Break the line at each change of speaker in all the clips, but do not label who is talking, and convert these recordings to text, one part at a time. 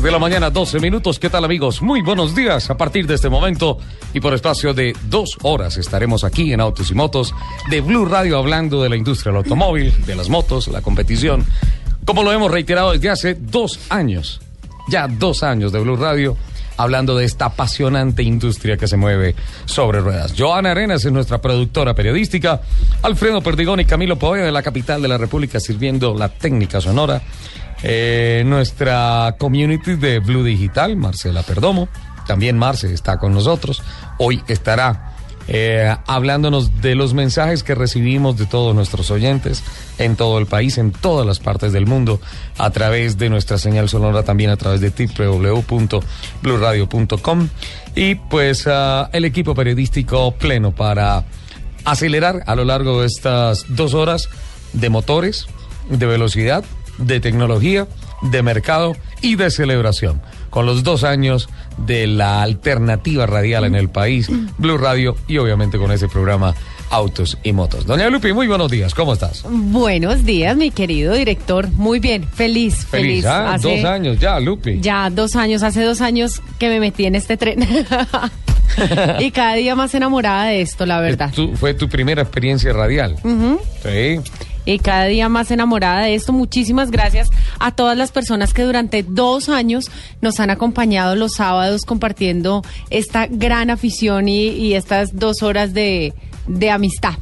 10 de la mañana, 12 minutos. ¿Qué tal amigos? Muy buenos días. A partir de este momento y por espacio de dos horas estaremos aquí en Autos y Motos de Blue Radio hablando de la industria del automóvil, de las motos, la competición. Como lo hemos reiterado desde hace dos años, ya dos años de Blue Radio hablando de esta apasionante industria que se mueve sobre ruedas. Joana Arenas es nuestra productora periodística, Alfredo Perdigón y Camilo Poveda de la capital de la República sirviendo la técnica sonora. Eh, nuestra community de Blue Digital, Marcela Perdomo, también Marce está con nosotros. Hoy estará eh, hablándonos de los mensajes que recibimos de todos nuestros oyentes en todo el país, en todas las partes del mundo, a través de nuestra señal sonora, también a través de www.bluradio.com y pues uh, el equipo periodístico pleno para acelerar a lo largo de estas dos horas de motores, de velocidad, de tecnología, de mercado y de celebración. Con los dos años de la alternativa radial en el país, Blue Radio y obviamente con ese programa Autos y Motos. Doña Lupi, muy buenos días, ¿cómo estás?
Buenos días, mi querido director. Muy bien, feliz,
feliz.
feliz.
Ah,
Hace-
dos años ya, Lupi.
Ya dos años, hace dos años que me metí en este tren. y cada día más enamorada de esto, la verdad.
Tu- fue tu primera experiencia radial. Sí.
Y cada día más enamorada de esto. Muchísimas gracias a todas las personas que durante dos años nos han acompañado los sábados compartiendo esta gran afición y, y estas dos horas de, de amistad.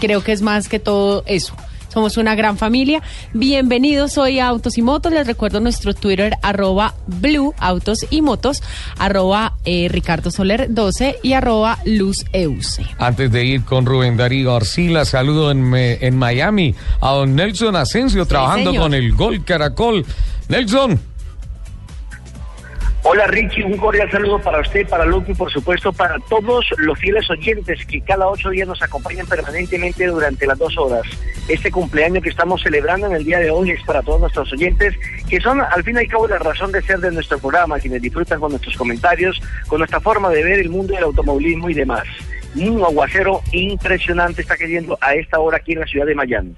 Creo que es más que todo eso. Somos una gran familia. Bienvenidos hoy a Autos y Motos. Les recuerdo nuestro Twitter, arroba Blue Autos y Motos, arroba eh, Ricardo Soler 12 y arroba Luz Euse.
Antes de ir con Rubén Darío Arcila, saludo en, Miami a don Nelson Asensio trabajando
señor.
con el Gol Caracol. Nelson,
Hola Richie, un cordial saludo para usted, para Luke y por supuesto para todos los fieles oyentes que cada ocho días nos acompañan permanentemente durante las dos horas. Este cumpleaños que estamos celebrando en el día de hoy es para todos nuestros oyentes que son al fin y al cabo la razón de ser de nuestro programa, quienes disfrutan con nuestros comentarios, con nuestra forma de ver el mundo del automovilismo y demás. Un aguacero impresionante está cayendo a esta hora aquí en la ciudad de Miami.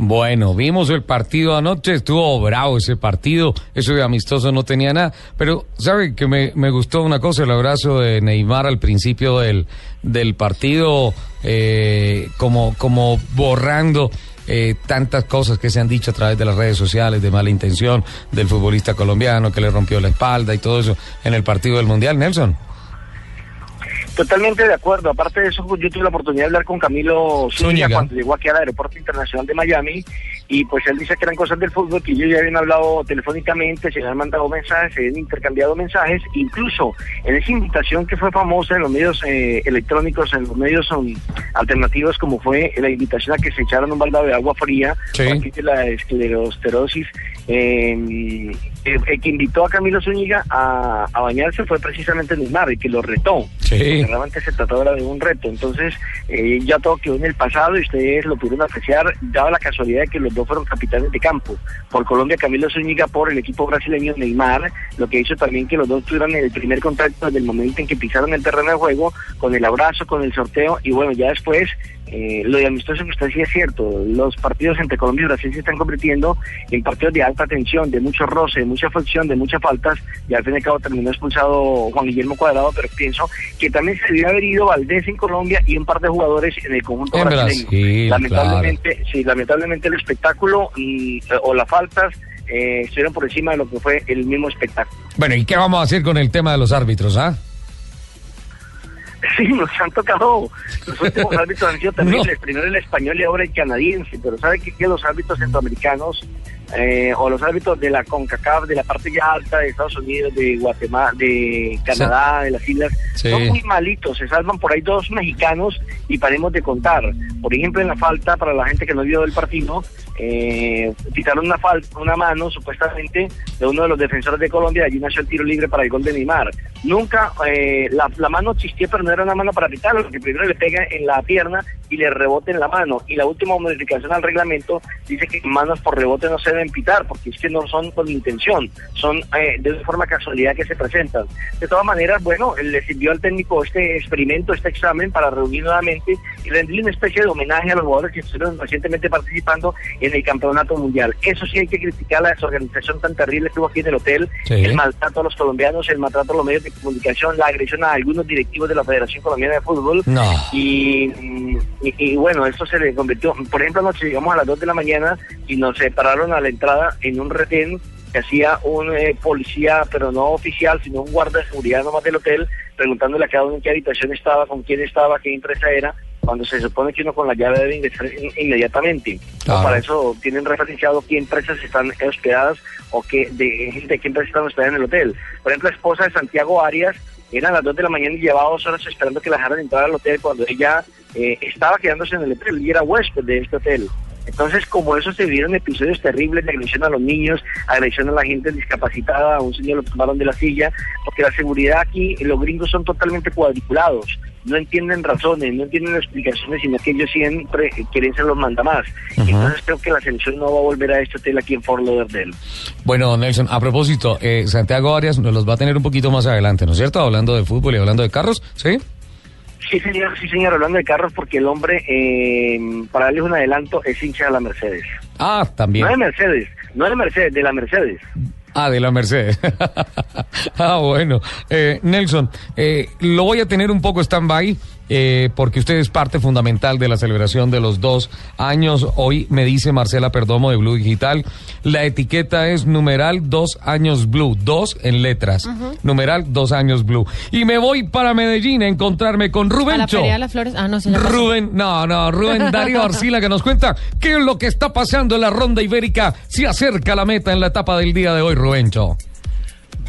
Bueno, vimos el partido anoche, estuvo bravo ese partido, eso de amistoso no tenía nada, pero sabe que me, me gustó una cosa, el abrazo de Neymar al principio del, del partido, eh, como, como borrando eh, tantas cosas que se han dicho a través de las redes sociales de mala intención del futbolista colombiano que le rompió la espalda y todo eso en el partido del Mundial, Nelson.
Totalmente de acuerdo. Aparte de eso, pues, yo tuve la oportunidad de hablar con Camilo Zúñiga cuando llegó aquí al Aeropuerto Internacional de Miami y pues él dice que eran cosas del fútbol que ellos ya habían hablado telefónicamente, se habían mandado mensajes, se habían intercambiado mensajes, incluso en esa invitación que fue famosa en los medios eh, electrónicos, en los medios um, alternativos, como fue la invitación a que se echaran un baldado de agua fría
Sí.
para que la esclerosterosis, eh, el que invitó a Camilo Zúñiga a, a bañarse fue precisamente Neymar, el que lo retó.
Sí.
Porque realmente se trató ahora de un reto. Entonces, eh, ya todo quedó en el pasado y ustedes lo pudieron apreciar, dada la casualidad de que los dos fueron capitanes de campo. Por Colombia, Camilo Zúñiga, por el equipo brasileño Neymar, lo que hizo también que los dos tuvieran el primer contacto desde el momento en que pisaron el terreno de juego, con el abrazo, con el sorteo, y bueno, ya después eh, lo de amistoso que usted decía es cierto. Los partidos entre Colombia y Brasil se están convirtiendo en partidos de alta tensión, de mucho roce, de mucha fricción, de muchas faltas. Y al fin y al cabo terminó expulsado Juan Guillermo Cuadrado, pero pienso que también se debió haber ido Valdés en Colombia y un par de jugadores en el conjunto
En
brasileño.
Brasil,
lamentablemente, sí, lamentablemente el espectáculo y, o las faltas eh, estuvieron por encima de lo que fue el mismo espectáculo.
Bueno, ¿y qué vamos a hacer con el tema de los árbitros, ah?
Sí, nos han tocado. Los últimos árbitros han sido terribles. Primero el español y ahora el canadiense. Pero ¿sabe qué? Que los árbitros centroamericanos eh, o los árbitros de la CONCACAF, de la parte ya alta de Estados Unidos, de Guatemala, de Canadá, de las islas,
Sí.
son muy malitos. Se salvan por ahí dos mexicanos y paremos de contar. Por ejemplo, en la falta, para la gente que no vio el partido, eh, quitaron una falta, una mano supuestamente de uno de los defensores de Colombia, allí nació el tiro libre para el gol de Neymar. Nunca, eh, la, la mano existió, pero no era una mano para pitarlo, porque primero le pega en la pierna y le rebote en la mano. Y la última modificación al reglamento dice que manos por rebote no se deben pitar, porque es que no son con intención, son eh, de una forma casualidad que se presentan. De todas maneras, bueno, le sirvió al técnico este experimento, este examen para reunir nuevamente y rendirle una especie de homenaje a los jugadores que estuvieron recientemente participando en el campeonato mundial. Eso sí hay que criticar la desorganización tan terrible que hubo aquí en el hotel,
Sí.
el maltrato a los colombianos, el maltrato a los medios de comunicación, la agresión a algunos directivos de la Federación Colombiana de Fútbol.
No.
Y, y, y bueno, esto se le convirtió, por ejemplo, anoche llegamos a las 2 de la mañana y nos separaron a la entrada en un retén que hacía un eh, policía, pero no oficial, sino un guarda de seguridad nomás del hotel, preguntándole a cada uno en qué habitación estaba, con quién estaba, qué empresa era, cuando se supone que uno con la llave debe ingresar in- inmediatamente.
Claro.
Para eso tienen referenciado qué empresas están hospedadas o qué, de, de qué empresas están hospedadas en el hotel. Por ejemplo, la esposa de Santiago Arias eran las 2 de la mañana y llevaba dos horas esperando que la dejaran entrar al hotel cuando ella eh, estaba quedándose en el hotel y era huésped de este hotel. Entonces, como eso se vieron episodios terribles de agresión a los niños, agresión a la gente discapacitada, a un señor lo tomaron de la silla, porque la seguridad aquí, los gringos son totalmente cuadriculados, no entienden razones, no entienden explicaciones, sino que ellos siempre quieren ser los mandamás. Entonces creo que la selección no va a volver a este hotel aquí en Fort Lauderdale.
Bueno, Nelson, a propósito, eh, Santiago Arias nos los va a tener un poquito más adelante, ¿no es cierto? Hablando de fútbol y hablando de carros, ¿sí?
Sí, señor, sí, señor, hablando de carros, porque el hombre, eh, para darles un adelanto, es hincha de la Mercedes.
Ah, también.
No de Mercedes, no de Mercedes, de la Mercedes.
Ah, de la Mercedes. ah, bueno. Eh, Nelson, eh, lo voy a tener un poco stand-by eh, porque usted es parte fundamental de la celebración de los dos años. Hoy me dice Marcela Perdomo de Blue Digital, la etiqueta es numeral dos años Blue, dos en letras, numeral dos años Blue. Y me voy para Medellín a encontrarme con
de las Flores. Ah, no.
Rubén, no, no, Rubén Darío Arcila que nos cuenta qué es lo que está pasando en la ronda ibérica. Se acerca la meta en la etapa del día de hoy, Rubencho.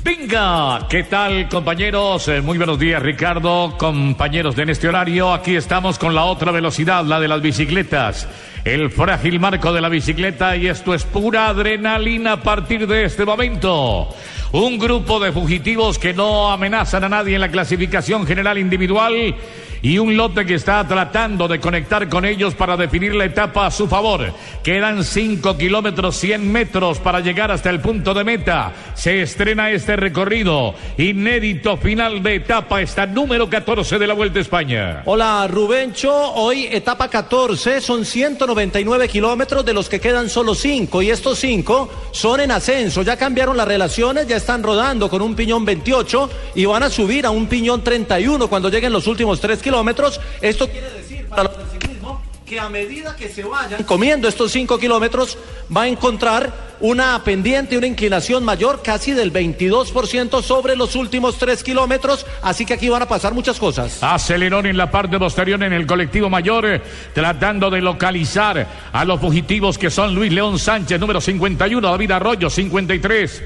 Venga, ¿qué tal compañeros? Eh, muy buenos días Ricardo, compañeros de en este horario. Aquí estamos con la otra velocidad, la de las bicicletas. El frágil marco de la bicicleta y esto es pura adrenalina a partir de este momento. Un grupo de fugitivos que no amenazan a nadie en la clasificación general individual y un lote que está tratando de conectar con ellos para definir la etapa a su favor. Quedan 5 kilómetros 100 metros para llegar hasta el punto de meta. Se estrena este recorrido. Inédito final de etapa, esta número 14 de la Vuelta a España.
Hola Rubencho, hoy etapa 14, son 199 kilómetros de los que quedan solo 5 y estos 5 son en ascenso, ya cambiaron las relaciones, ya están rodando con un piñón 28 y van a subir a un piñón 31 cuando lleguen los últimos 3 kilómetros. Esto quiere decir para los del ciclismo que a medida que se vayan comiendo estos 5 kilómetros va a encontrar una pendiente, una inclinación mayor casi del 22% sobre los últimos 3 kilómetros, así que aquí van a pasar muchas cosas.
Acelerón en la parte posterior en el colectivo mayor, eh, tratando de localizar a los fugitivos que son Luis León Sánchez, número 51, David Arroyo, 53.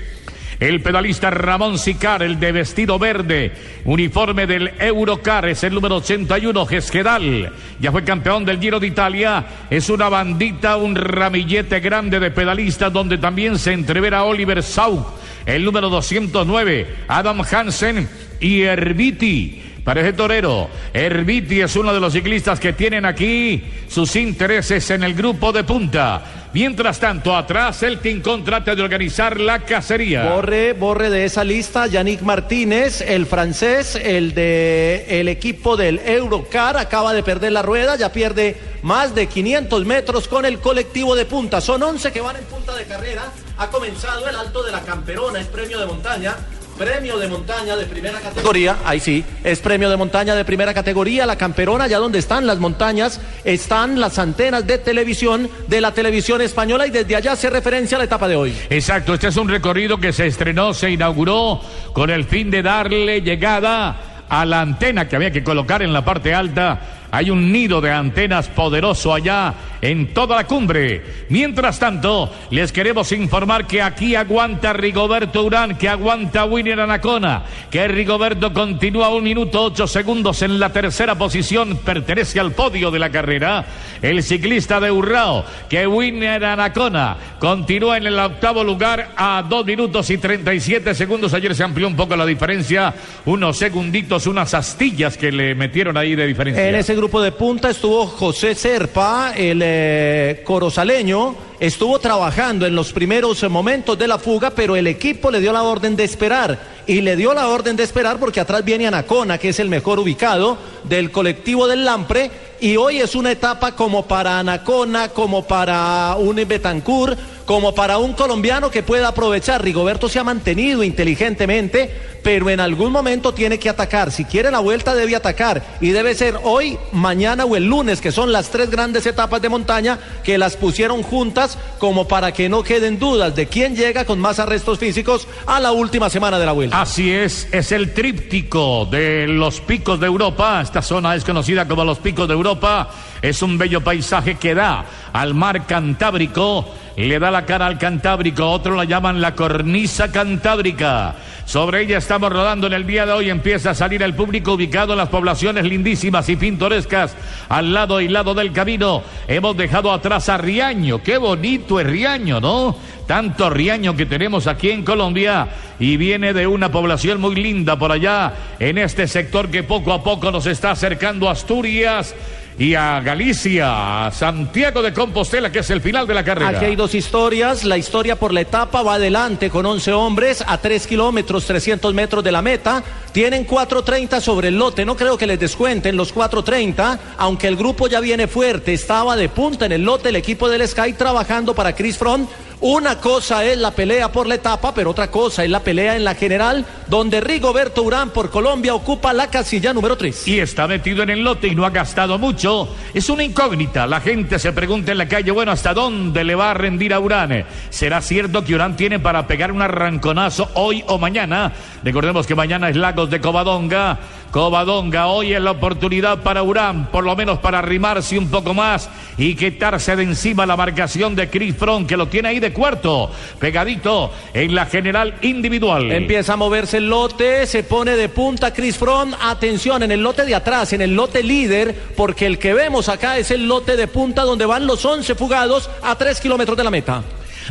El pedalista Ramón Sicar, el de vestido verde, uniforme del Eurocar, es el número 81, Gesquedal. Ya fue campeón del Giro de Italia. Es una bandita, un ramillete grande de pedalistas donde también se entrevera Oliver Sauk, el número 209, Adam Hansen y Herbiti. Parece torero. Herbiti es uno de los ciclistas que tienen aquí sus intereses en el grupo de punta. Mientras tanto, atrás el Tincón trata de organizar la cacería.
Borre, borre de esa lista, Yannick Martínez, el francés, el de el equipo del Eurocar, acaba de perder la rueda, ya pierde más de 500 metros con el colectivo de punta. Son 11 que van en punta de carrera. Ha comenzado el alto de la Camperona, es premio de montaña. Premio de montaña de primera categoría, ahí sí, es premio de montaña de primera categoría, la camperona, allá donde están las montañas, están las antenas de televisión de la televisión española y desde allá se referencia a la etapa de hoy.
Exacto, este es un recorrido que se estrenó, se inauguró con el fin de darle llegada a la antena que había que colocar en la parte alta hay un nido de antenas poderoso allá en toda la cumbre. Mientras tanto, les queremos informar que aquí aguanta Rigoberto Urán, que aguanta Winner Anacona, que Rigoberto continúa un minuto ocho segundos en la tercera posición, pertenece al podio de la carrera. El ciclista de Urrao, que Winner Anacona, continúa en el octavo lugar a dos minutos y treinta y siete segundos. Ayer se amplió un poco la diferencia, unos segunditos, unas astillas que le metieron ahí de diferencia.
Grupo de punta estuvo José Serpa, el eh, corozaleño, estuvo trabajando en los primeros momentos de la fuga, pero el equipo le dio la orden de esperar. Y le dio la orden de esperar porque atrás viene Anacona, que es el mejor ubicado del colectivo del Lampre. Y hoy es una etapa como para Anacona, como para un Betancourt, como para un colombiano que pueda aprovechar. Rigoberto se ha mantenido inteligentemente, pero en algún momento tiene que atacar. Si quiere la vuelta debe atacar y debe ser hoy, mañana o el lunes, que son las tres grandes etapas de montaña que las pusieron juntas como para que no queden dudas de quién llega con más arrestos físicos a la última semana de la vuelta.
Así es, es el tríptico de los picos de Europa. Esta zona es conocida como los picos de Europa. Es un bello paisaje que da al mar Cantábrico le da la cara al Cantábrico, otro la llaman la cornisa cantábrica. Sobre ella estamos rodando en el día de hoy, empieza a salir el público ubicado en las poblaciones lindísimas y pintorescas al lado y lado del camino. Hemos dejado atrás a Riaño, qué bonito es Riaño, ¿no? Tanto Riaño que tenemos aquí en Colombia y viene de una población muy linda por allá en este sector que poco a poco nos está acercando Asturias y a Galicia, a Santiago de Compostela, que es el final de la carrera.
Aquí hay dos historias. La historia por la etapa va adelante con 11 hombres a 3 kilómetros, 300 metros de la meta. Tienen 4.30 sobre el lote. No creo que les descuenten los 4.30, aunque el grupo ya viene fuerte. Estaba de punta en el lote el equipo del Sky trabajando para Chris Front. Una cosa es la pelea por la etapa, pero otra cosa es la pelea en la general, donde Rigoberto Urán por Colombia ocupa la casilla número 3.
Y está metido en el lote y no ha gastado mucho. Es una incógnita. La gente se pregunta en la calle, bueno, ¿hasta dónde le va a rendir a Urán? ¿Será cierto que Urán tiene para pegar un arranconazo hoy o mañana? Recordemos que mañana es Lagos de Covadonga. Covadonga, hoy es la oportunidad para Urán, por lo menos para arrimarse un poco más y quitarse de encima la marcación de Chris Front, que lo tiene ahí de cuarto, pegadito en la general individual.
Empieza a moverse el lote, se pone de punta Chris Front. Atención, en el lote de atrás, en el lote líder, porque el que vemos acá es el lote de punta donde van los 11 fugados a 3 kilómetros de la meta.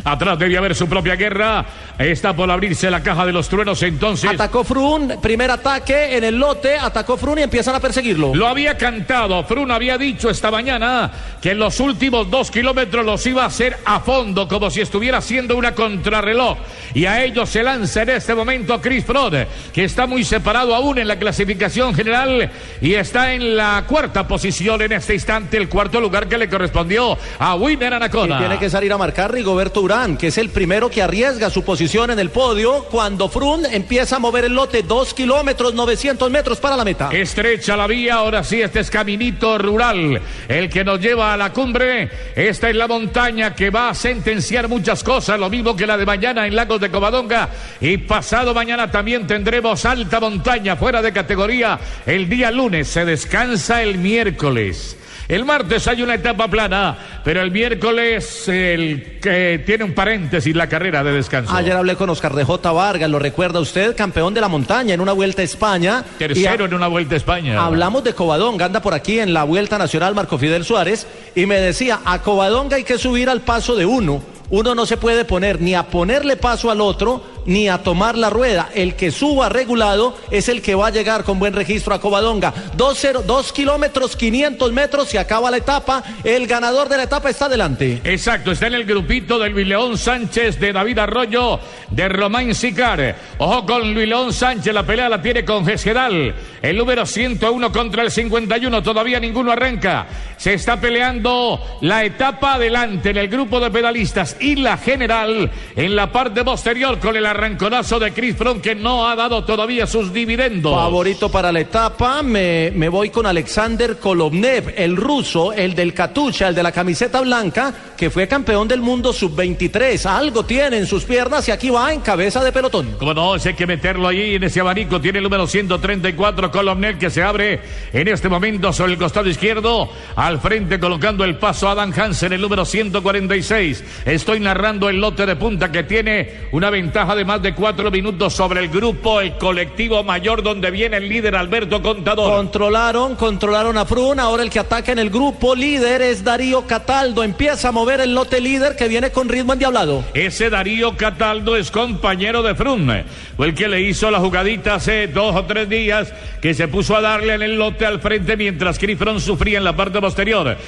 Atrás debe haber su propia guerra. Está por abrirse la caja de los truenos entonces.
Atacó Frun, primer ataque en el lote, atacó Frun y empiezan a perseguirlo.
Lo había cantado, Frun había dicho esta mañana que en los últimos dos kilómetros los iba a hacer a fondo, como si estuviera haciendo una contrarreloj. Y a ellos se lanza en este momento Chris Frode, que está muy separado aún en la clasificación general y está en la cuarta posición en este instante, el cuarto lugar que le correspondió a Winner Anacona.
Y tiene que salir a marcar Rigoberto Urán, que es el primero que arriesga su posición en el podio cuando Frun empieza a mover el lote dos kilómetros, 900 metros para la meta.
Estrecha la vía, ahora sí, este es caminito rural, el que nos lleva a la cumbre. Esta es la montaña que va a sentenciar muchas cosas, lo mismo que la de mañana en Lagos de Covadonga. Y pasado mañana también tendremos alta montaña fuera de categoría. El día lunes se descansa el miércoles. El martes hay una etapa plana, pero el miércoles el que tiene un paréntesis la carrera de descanso.
Ayer hablé con Oscar de J. Vargas, lo recuerda usted, campeón de la montaña en una vuelta a España.
Tercero en una vuelta a España.
Hablamos de Covadonga, anda por aquí en la vuelta nacional Marco Fidel Suárez, y me decía, a Covadonga hay que subir al paso de uno. Uno no se puede poner ni a ponerle paso al otro, ni a tomar la rueda. El que suba regulado es el que va a llegar con buen registro a Covadonga. Dos, dos kilómetros, 500 metros, se acaba la etapa. El ganador de la etapa está adelante.
Exacto, está en el grupito del Luis León Sánchez, de David Arroyo, de Román Sicar. Ojo con Luis León Sánchez, la pelea la tiene con Gesquedal. El número 101 contra el 51, todavía ninguno arranca. Se está peleando la etapa adelante en el grupo de pedalistas y la general en la parte posterior con el arranconazo de Chris Froome que no ha dado todavía sus dividendos.
Favorito para la etapa, me, me voy con Alexander Kolovnev, el ruso, el del Catucha, el de la camiseta blanca, que fue campeón del mundo sub-23. Algo tiene en sus piernas y aquí va en cabeza de pelotón.
Como no, hay que meterlo ahí en ese abanico. Tiene el número 134, Kolovnev, que se abre en este momento sobre el costado izquierdo. Al frente colocando el paso Adam Hansen, el número 146. Estoy narrando el lote de punta que tiene una ventaja de más de cuatro minutos sobre el grupo, el colectivo mayor donde viene el líder Alberto Contador.
Controlaron, controlaron a Frun. Ahora el que ataca en el grupo líder es Darío Cataldo. Empieza a mover el lote líder que viene con ritmo endiablado.
Ese Darío Cataldo es compañero de Frun. Fue el que le hizo la jugadita hace dos o tres días que se puso a darle en el lote al frente mientras Frun sufría en la parte posterior.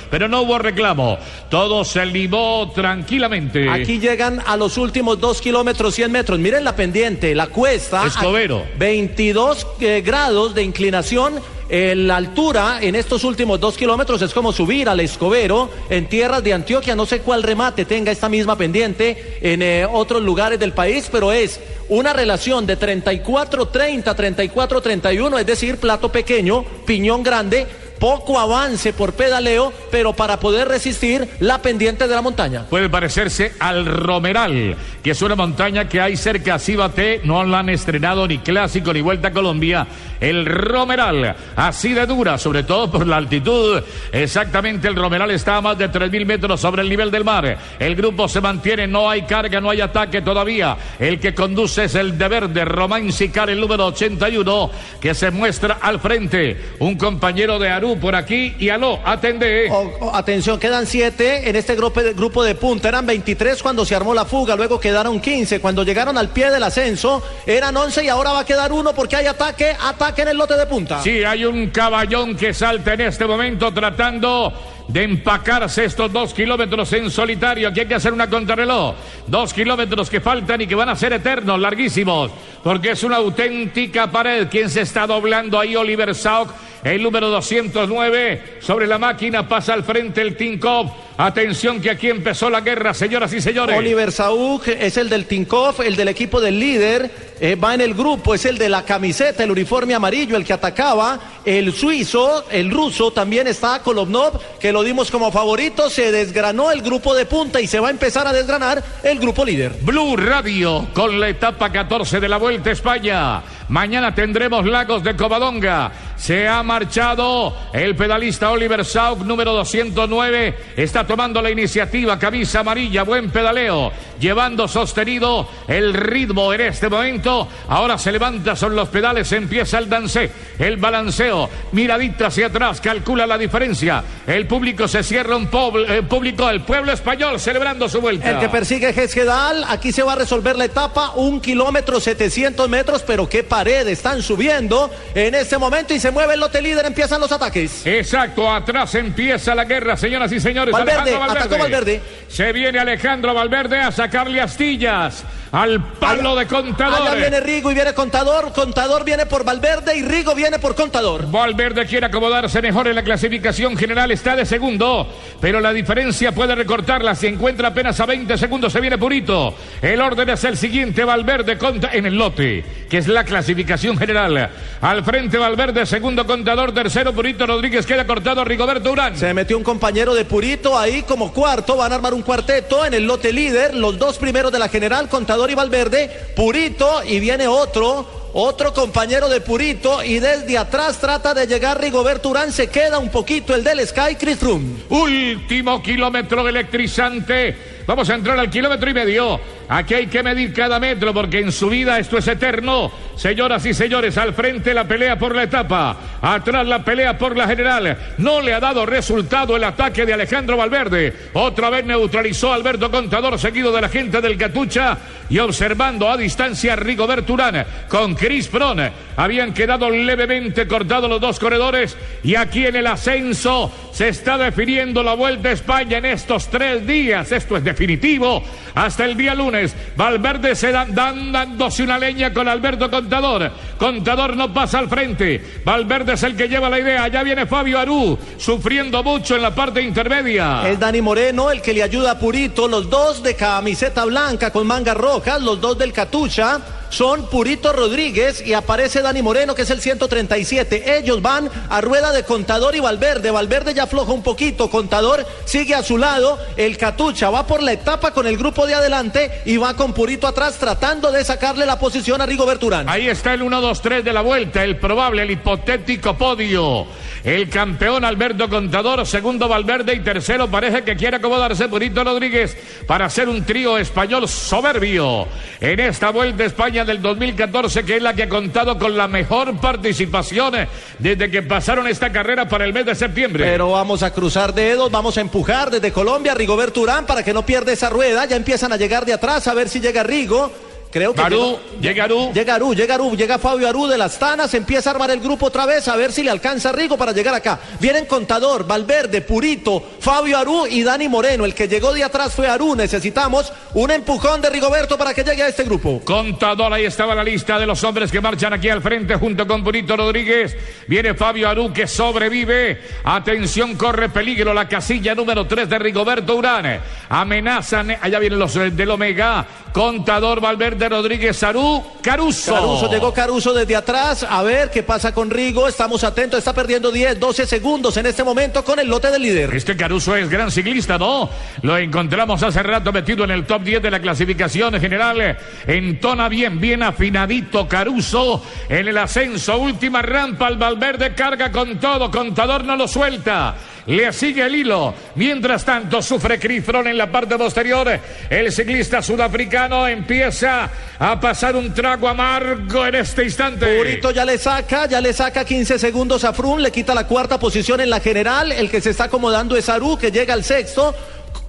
Pero no hubo reclamo. Todo se limó tranquilamente.
Aquí llegan a los últimos dos kilómetros, 100 metros. Miren la pendiente, la cuesta.
Escobero.
22 eh, grados de inclinación. Eh, la altura en estos últimos dos kilómetros es como subir al Escobero en tierras de Antioquia. No sé cuál remate tenga esta misma pendiente en eh, otros lugares del país, pero es una relación de 34-30, 34-31, es decir, plato pequeño, piñón grande poco avance por pedaleo, pero para poder resistir la pendiente de la montaña.
Puede parecerse al Romeral, que es una montaña que hay cerca a Cibate, no la han estrenado ni clásico ni vuelta a Colombia. El Romeral, así de dura, sobre todo por la altitud. Exactamente, el Romeral está a más de 3.000 metros sobre el nivel del mar. El grupo se mantiene, no hay carga, no hay ataque todavía. El que conduce es el deber de Román Sicar, el número 81, que se muestra al frente. Un compañero de Aru por aquí y aló, atende.
atención, quedan siete en este grupo de, grupo de punta. Eran 23 cuando se armó la fuga, luego quedaron 15. Cuando llegaron al pie del ascenso, eran 11 y ahora va a quedar uno porque hay ataque, ataque en el lote de punta.
Sí, hay un caballón que salta en este momento tratando de empacarse estos dos kilómetros en solitario. Aquí hay que hacer una contrarreloj. Dos kilómetros que faltan y que van a ser eternos, larguísimos, porque es una auténtica pared. ¿Quién se está doblando ahí? Oliver Sauk, el número 209. Sobre la máquina pasa al frente el Tinkov. Atención que aquí empezó la guerra, señoras y señores.
Oliver Sauk es el del Tinkov, el del equipo del líder. Eh, va en el grupo, es el de la camiseta, el uniforme amarillo, el que atacaba. El suizo, el ruso, también está Kolobnov, que lo dimos como favorito. Se desgranó el grupo de punta y se va a empezar a desgranar el grupo líder.
Blue Radio con la etapa 14 de la Vuelta a España. Mañana tendremos Lagos de Covadonga. Se ha marchado el pedalista Oliver Sauk, número 209. Está tomando la iniciativa, camisa amarilla, buen pedaleo, llevando sostenido el ritmo en este momento. Ahora se levanta sobre los pedales, empieza el dance, el balanceo, miradita hacia atrás, calcula la diferencia. El público se cierra un eh, público, el pueblo español celebrando su vuelta.
El que persigue Gesquedal, aquí se va a resolver la etapa, un kilómetro 700 metros, pero qué pared están subiendo en este momento y se mueve el lote líder, empiezan los ataques.
Exacto, atrás empieza la guerra, señoras y señores.
Valverde, atacó Valverde.
Se viene Alejandro Valverde a sacarle astillas al palo de Contador.
Allá viene Rigo y viene Contador. Contador viene por Valverde y Rigo viene por Contador.
Valverde quiere acomodarse mejor en la clasificación general. Está de segundo, pero la diferencia puede recortarla. Si encuentra apenas a 20 segundos, se viene Purito. El orden es el siguiente: Valverde conta en el lote, que es la clasificación general. Al frente, Valverde, segundo Contador, tercero Purito Rodríguez. Queda cortado Rigoberto Urán.
Se metió un compañero de Purito ahí como cuarto. Van a armar un cuarteto en el lote líder. Los dos primeros de la general, Contador y Valverde, Purito y viene otro, otro compañero de Purito y desde atrás trata de llegar Rigoberto Urán, se queda un poquito el del Sky Chris Froome.
Último kilómetro electrizante. Vamos a entrar al kilómetro y medio. Aquí hay que medir cada metro porque en su vida esto es eterno. Señoras y señores, al frente la pelea por la etapa, atrás la pelea por la general. No le ha dado resultado el ataque de Alejandro Valverde. Otra vez neutralizó Alberto Contador, seguido de la gente del Catucha y observando a distancia a Rigobert con Chris Pron. Habían quedado levemente cortados los dos corredores y aquí en el ascenso se está definiendo la vuelta a España en estos tres días. Esto es definitivo. Hasta el día lunes, Valverde se dan, dándose una leña con Alberto Contador. Contador no pasa al frente. Valverde es el que lleva la idea. Ya viene Fabio Aru, sufriendo mucho en la parte intermedia.
Es Dani Moreno el que le ayuda a Purito. Los dos de camiseta blanca con mangas rojas, los dos del Catucha son Purito Rodríguez y aparece Dani Moreno, que es el 137. Ellos van a rueda de Contador y Valverde. Valverde ya afloja un poquito. Contador sigue a su lado. El Catucha va por la etapa con el grupo de adelante y va con Purito atrás tratando de sacarle la posición a Rigo Berturán.
Ahí está el 1-2-3 de la vuelta, el probable, el hipotético podio. El campeón Alberto Contador, segundo Valverde y tercero parece que quiere acomodarse Purito Rodríguez para hacer un trío español soberbio en esta vuelta a Del 2014 que es la que ha contado con la mejor participación desde que pasaron esta carrera para el mes de septiembre.
Pero vamos a cruzar dedos, vamos a empujar desde Colombia a Rigoberto Urán para que no pierda esa rueda. Ya empiezan a llegar de atrás a ver si llega Rigo. Creo que
llega Arú.
Llega Arú, llega Arú, llega Fabio Arú de las Tanas, empieza a armar el grupo otra vez a ver si le alcanza Rigo para llegar acá. Vienen Contador, Valverde, Purito, Fabio Arú y Dani Moreno. El que llegó de atrás fue Arú. Necesitamos un empujón de Rigoberto para que llegue a este grupo.
Contador, ahí estaba la lista de los hombres que marchan aquí al frente junto con Purito Rodríguez. Viene Fabio Arú que sobrevive. Atención, corre peligro la casilla número 3 de Rigoberto Urán. Amenazan, allá vienen los eh, del Omega. Contador, Valverde Rodríguez, Arú, Caruso.
Caruso, llegó Caruso desde atrás. A ver qué pasa con Rigo. Estamos atentos. Está perdiendo 10, 12 segundos en este momento con el lote del líder.
Este Caruso es gran ciclista, ¿no? Lo encontramos hace rato metido en el top 10 de la clasificación general. Entona bien, bien afinadito Caruso en el ascenso. Última rampa al Valverde, carga con todo. Contador no lo suelta. Le sigue el hilo. Mientras tanto, sufre Crifron en la parte posterior. El ciclista sudafricano empieza a pasar un trago amargo en este instante.
Purito ya le saca, ya le saca 15 segundos a Frum, le quita la cuarta posición en la general. El que se está acomodando es Aru, que llega al sexto.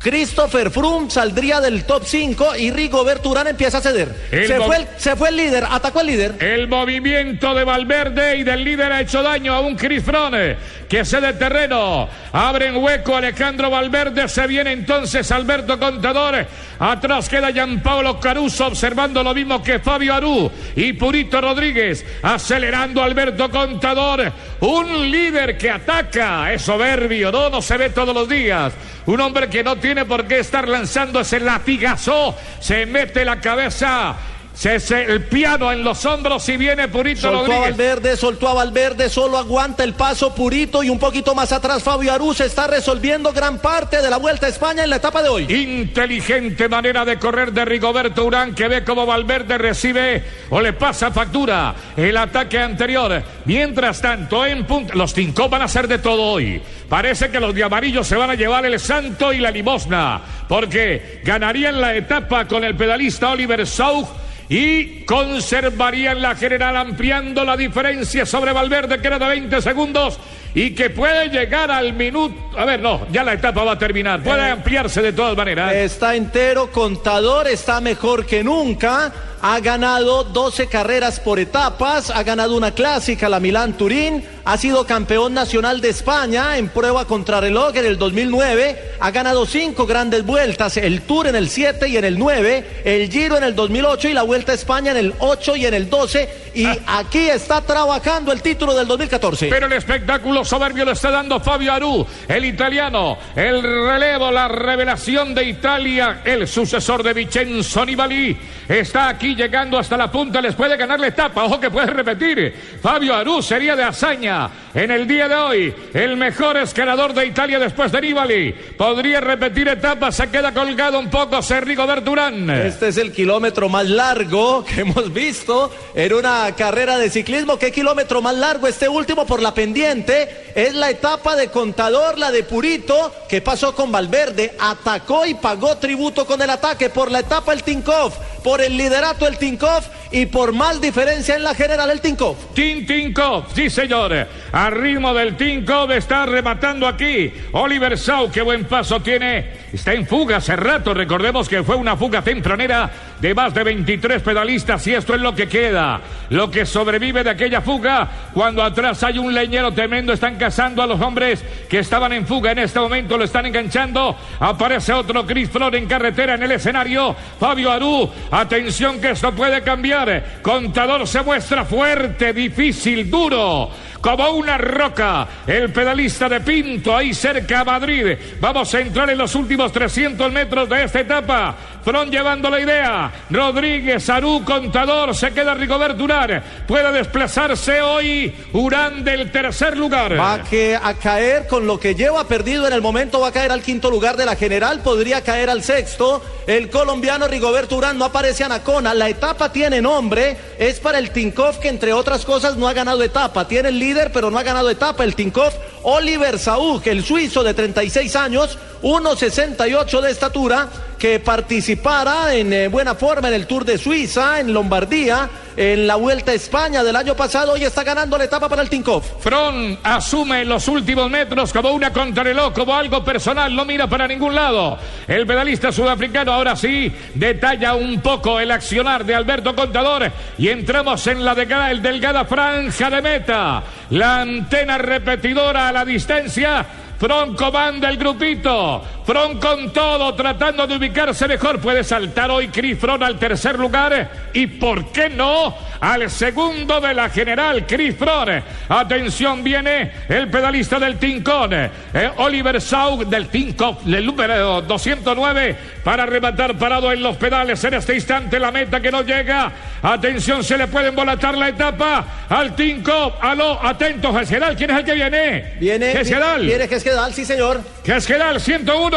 Christopher Froome saldría del top 5 y Rigoberto Urán empieza a ceder.
El
Se fue, el, se fue el líder, atacó al líder.
El movimiento de Valverde y del líder ha hecho daño a un Chris Froome que cede terreno. Abren hueco Alejandro Valverde. Se viene entonces Alberto Contador. Atrás queda Gianpaolo Caruso observando lo mismo que Fabio Aru y Purito Rodríguez. Acelerando Alberto Contador. Un líder que ataca. Es soberbio, ¿no? No se ve todos los días. Un hombre que no tiene por qué estar lanzando ese latigazo. Se mete la cabeza. Se, se- el piano en los hombros y viene Purito
Soltó a
Rodríguez.
Valverde, soltó a Valverde, solo aguanta el paso Purito y un poquito más atrás Fabio Aru se está resolviendo gran parte de la Vuelta a España en la etapa de hoy.
Inteligente manera de correr de Rigoberto Urán que ve como Valverde recibe o le pasa factura el ataque anterior. Mientras tanto, en punta, los cinco van a hacer de todo hoy. Parece que los de amarillo se van a llevar el santo y la limosna porque ganarían la etapa con el pedalista Oliver Saug y conservarían la general ampliando la diferencia sobre Valverde que era de 20 segundos y que puede llegar al minuto. A ver, no, ya la etapa va a terminar. Puede ampliarse de todas maneras.
Está entero, contador, está mejor que nunca. Ha ganado 12 carreras por etapas, ha ganado una clásica, la Milán Turín, ha sido campeón nacional de España en prueba contrarreloj en el 2009, ha ganado cinco grandes vueltas, el Tour en el 7 y en el 9, el Giro en el 2008 y la Vuelta a España en el 8 y en el 12 y aquí está trabajando el título del 2014.
Pero el espectáculo soberbio lo está dando Fabio Aru, el italiano, el relevo, la revelación de Italia, el sucesor de Vincenzo Nibali. Está aquí llegando hasta la punta, les puede ganar la etapa, ojo que puede repetir. Fabio Aru sería de hazaña en el día de hoy. El mejor escalador de Italia después de Nibali. Podría repetir etapa, se queda colgado un poco Serrigo Berturán.
Este es el kilómetro más largo que hemos visto en una carrera de ciclismo. ¿Qué kilómetro más largo? Este último por la pendiente es la etapa de Contador, la de Purito, que pasó con Valverde, atacó y pagó tributo con el ataque por la etapa el Tinkoff, por el liderato el Tinkoff y por mal diferencia en la general el Tinkoff.
Tin Tinkoff, sí señor. Al ritmo del Tinkoff está rematando aquí. Oliver Sau, qué buen paso tiene. Está en fuga hace rato. Recordemos que fue una fuga tempranera de más de 23 pedalistas y esto es lo que queda. Lo que sobrevive de aquella fuga cuando atrás hay un leñero tremendo. Están cazando a los hombres que estaban en fuga. En este momento lo están enganchando. Aparece otro Chris Flor en carretera en el escenario. Fabio Aru. Atención que esto puede cambiar. Contador se muestra fuerte, difícil, duro como una roca. El pedalista de Pinto ahí cerca a Madrid. Vamos a entrar en los últimos 300 metros de esta etapa. Llevando la idea. Rodríguez, Arú, Contador. Se queda Rigoberto Urán. Puede desplazarse hoy Urán del tercer lugar.
Va que, a caer con lo que lleva perdido en el momento. Va a caer al quinto lugar de la general. Podría caer al sexto. El colombiano Rigoberto Urán no aparece a Nacona. La etapa tiene nombre. Es para el Tinkoff que entre otras cosas no ha ganado etapa. Tiene el líder pero no ha ganado etapa. El Tinkoff Oliver Saúl, el suizo de 36 años, 1,68 de estatura, que participara en eh, buena forma en el Tour de Suiza, en Lombardía, en la Vuelta a España del año pasado y está ganando la etapa para el Tinkoff.
Fron asume los últimos metros como una contrarreloj, como algo personal, no mira para ningún lado. El pedalista sudafricano ahora sí detalla un poco el accionar de Alberto Contador y entramos en la delgada, el delgada franja de meta. La antena repetidora a la distancia Fron comanda el grupito. Fron con todo, tratando de ubicarse mejor. Puede saltar hoy Chris Fron al tercer lugar. Y por qué no al segundo de la general, Chris Fron. Atención, viene el pedalista del Tincón. Eh, Oliver Saug del Tinkoff, el número 209, para rematar parado en los pedales. En este instante, la meta que no llega. Atención, se le puede embolatar la etapa al Tinkoff. Aló, atentos, general. ¿Quién es el que viene?
Viene.
Gesedal.
Viene Gesquedal, sí, señor.
Gesquedal 101.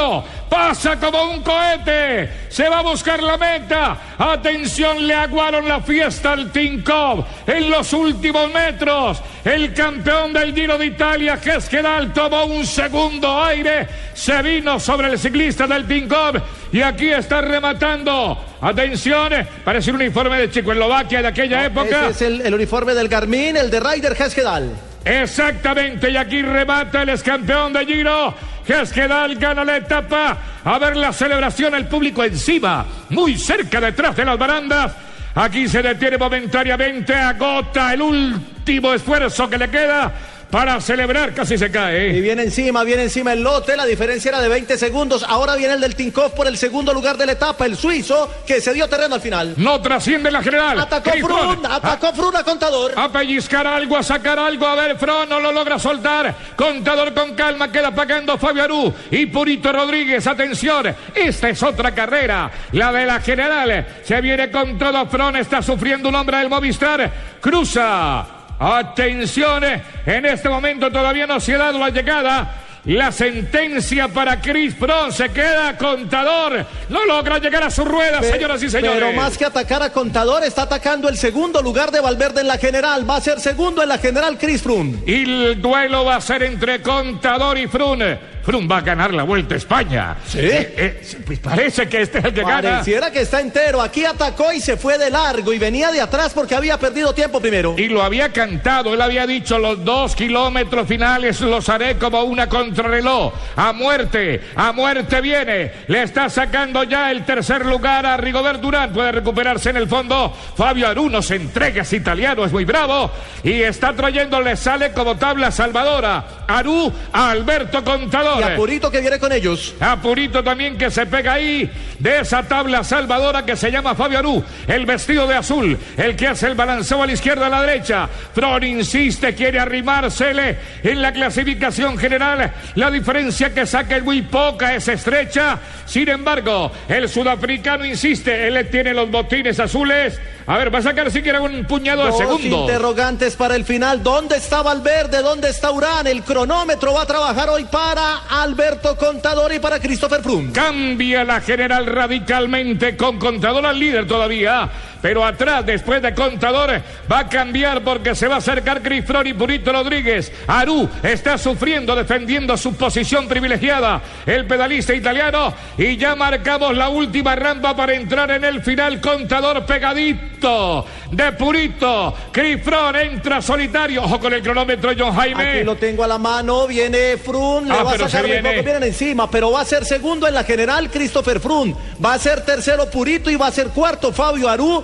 Pasa como un cohete. Se va a buscar la meta. Atención, le aguaron la fiesta al Tinkoff. En los últimos metros, el campeón del Giro de Italia, Gesquedal, tomó un segundo aire. Se vino sobre el ciclista del Tinkoff. Y aquí está rematando. Atención, parece un uniforme de Checoslovaquia de aquella época.
Ese es el, el uniforme del Garmin, el de Ryder Gesquedal.
Exactamente, y aquí remata el ex campeón de Giro. Gesquedal gana la etapa. A ver la celebración, el público encima, muy cerca detrás de las barandas. Aquí se detiene momentáneamente, agota el último esfuerzo que le queda para celebrar, casi se cae.
Y viene encima, viene encima el lote, la diferencia era de 20 segundos. Ahora viene el del Tinkoff por el segundo lugar de la etapa, el suizo, que se dio terreno al final.
No trasciende la general.
Atacó Frun, atacó Frun a contador.
A pellizcar algo, a sacar algo, a ver, Fron no lo logra soltar. Contador con calma, queda pagando Fabio Arú y Purito Rodríguez. Atención, esta es otra carrera, la de la general. Se viene con todo, Fron está sufriendo un hombre del Movistar. Cruza. Atención, en este momento todavía no se ha dado la llegada. La sentencia para Chris Froome se queda contador. No logra llegar a su rueda,
Pe-
señoras y señores.
Pero más que atacar a Contador, está atacando el segundo lugar de Valverde en la general. Va a ser segundo en la general Chris Froome.
Y el duelo va a ser entre Contador y Frun. Frun va a ganar la Vuelta a España.
¿Sí?
Eh, eh, pues parece que este es el que gana.
Pareciera que está entero. Aquí atacó y se fue de largo y venía de atrás porque había perdido tiempo primero.
Y lo había cantado, él había dicho los dos kilómetros finales los haré como una contrarreloj. A muerte, a muerte viene. Le está sacando ya el tercer lugar a Rigobert Durán. Puede recuperarse en el fondo. Fabio Aruno se entrega, es italiano, es muy bravo. Y está trayendo, le sale como tabla salvadora. Arú a Alberto Contador.
Y a Purito que viene con ellos.
A Purito también que se pega ahí de esa tabla salvadora que se llama Fabio Arú. El vestido de azul, el que hace el balanceo a la izquierda a la derecha. Fron insiste, quiere arrimársele en la clasificación general. La diferencia que saca es muy poca, es estrecha. Sin embargo, el sudafricano insiste, él tiene los botines azules. A ver, va a sacar siquiera un puñado de
Dos
segundos.
interrogantes para el final. ¿Dónde está Valverde? ¿Dónde está Urán? El cronómetro va a trabajar hoy para Alberto Contador y para Christopher Froome.
Cambia la general radicalmente con Contador al líder todavía. Pero atrás, después de Contador, va a cambiar porque se va a acercar Crisfrón y Purito Rodríguez. Aru está sufriendo, defendiendo su posición privilegiada. El pedalista italiano. Y ya marcamos la última rampa para entrar en el final. Contador pegadito de Purito. Crisfrón entra solitario. Ojo con el cronómetro, John Jaime.
Aquí lo tengo a la mano, viene Frun, le
Ah,
va a sacar
viene.
vienen encima, pero va a ser segundo en la general Christopher Frun, va a ser tercero Purito y va a ser cuarto Fabio Aru,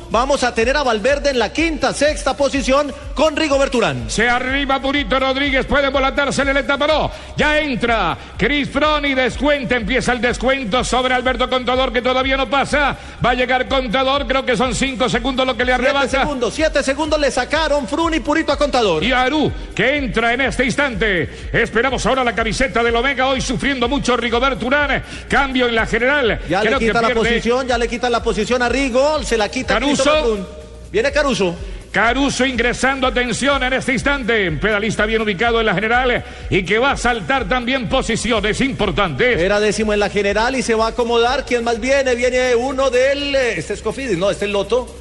vamos a tener a Valverde en la quinta, sexta posición con Rigo Berturán.
Se arriba Purito Rodríguez, puede volatarse en el etapa, no. Ya entra Chris Fron y descuenta, empieza el descuento sobre Alberto Contador que todavía no pasa. Va a llegar Contador, creo que son cinco segundos lo que le
Siete
arrebata.
segundos, siete segundos le sacaron Frun y Purito a Contador.
Y Aru, que entra en este instante. Esperamos ahora la camiseta del Omega, hoy sufriendo mucho Rigoberto Urán. Cambio en la general.
Ya
Creo
le
que
quita la posición, ya le quita la posición a Rigo, se la quita
Caruso.
Froome. Viene Caruso.
Caruso ingresando, atención en este instante. Pedalista bien ubicado en la general y que va a saltar también posiciones importantes.
Era décimo en la general y se va a acomodar. ¿Quién más viene? Viene uno del. eh, Este es Cofidis, no, este es Loto.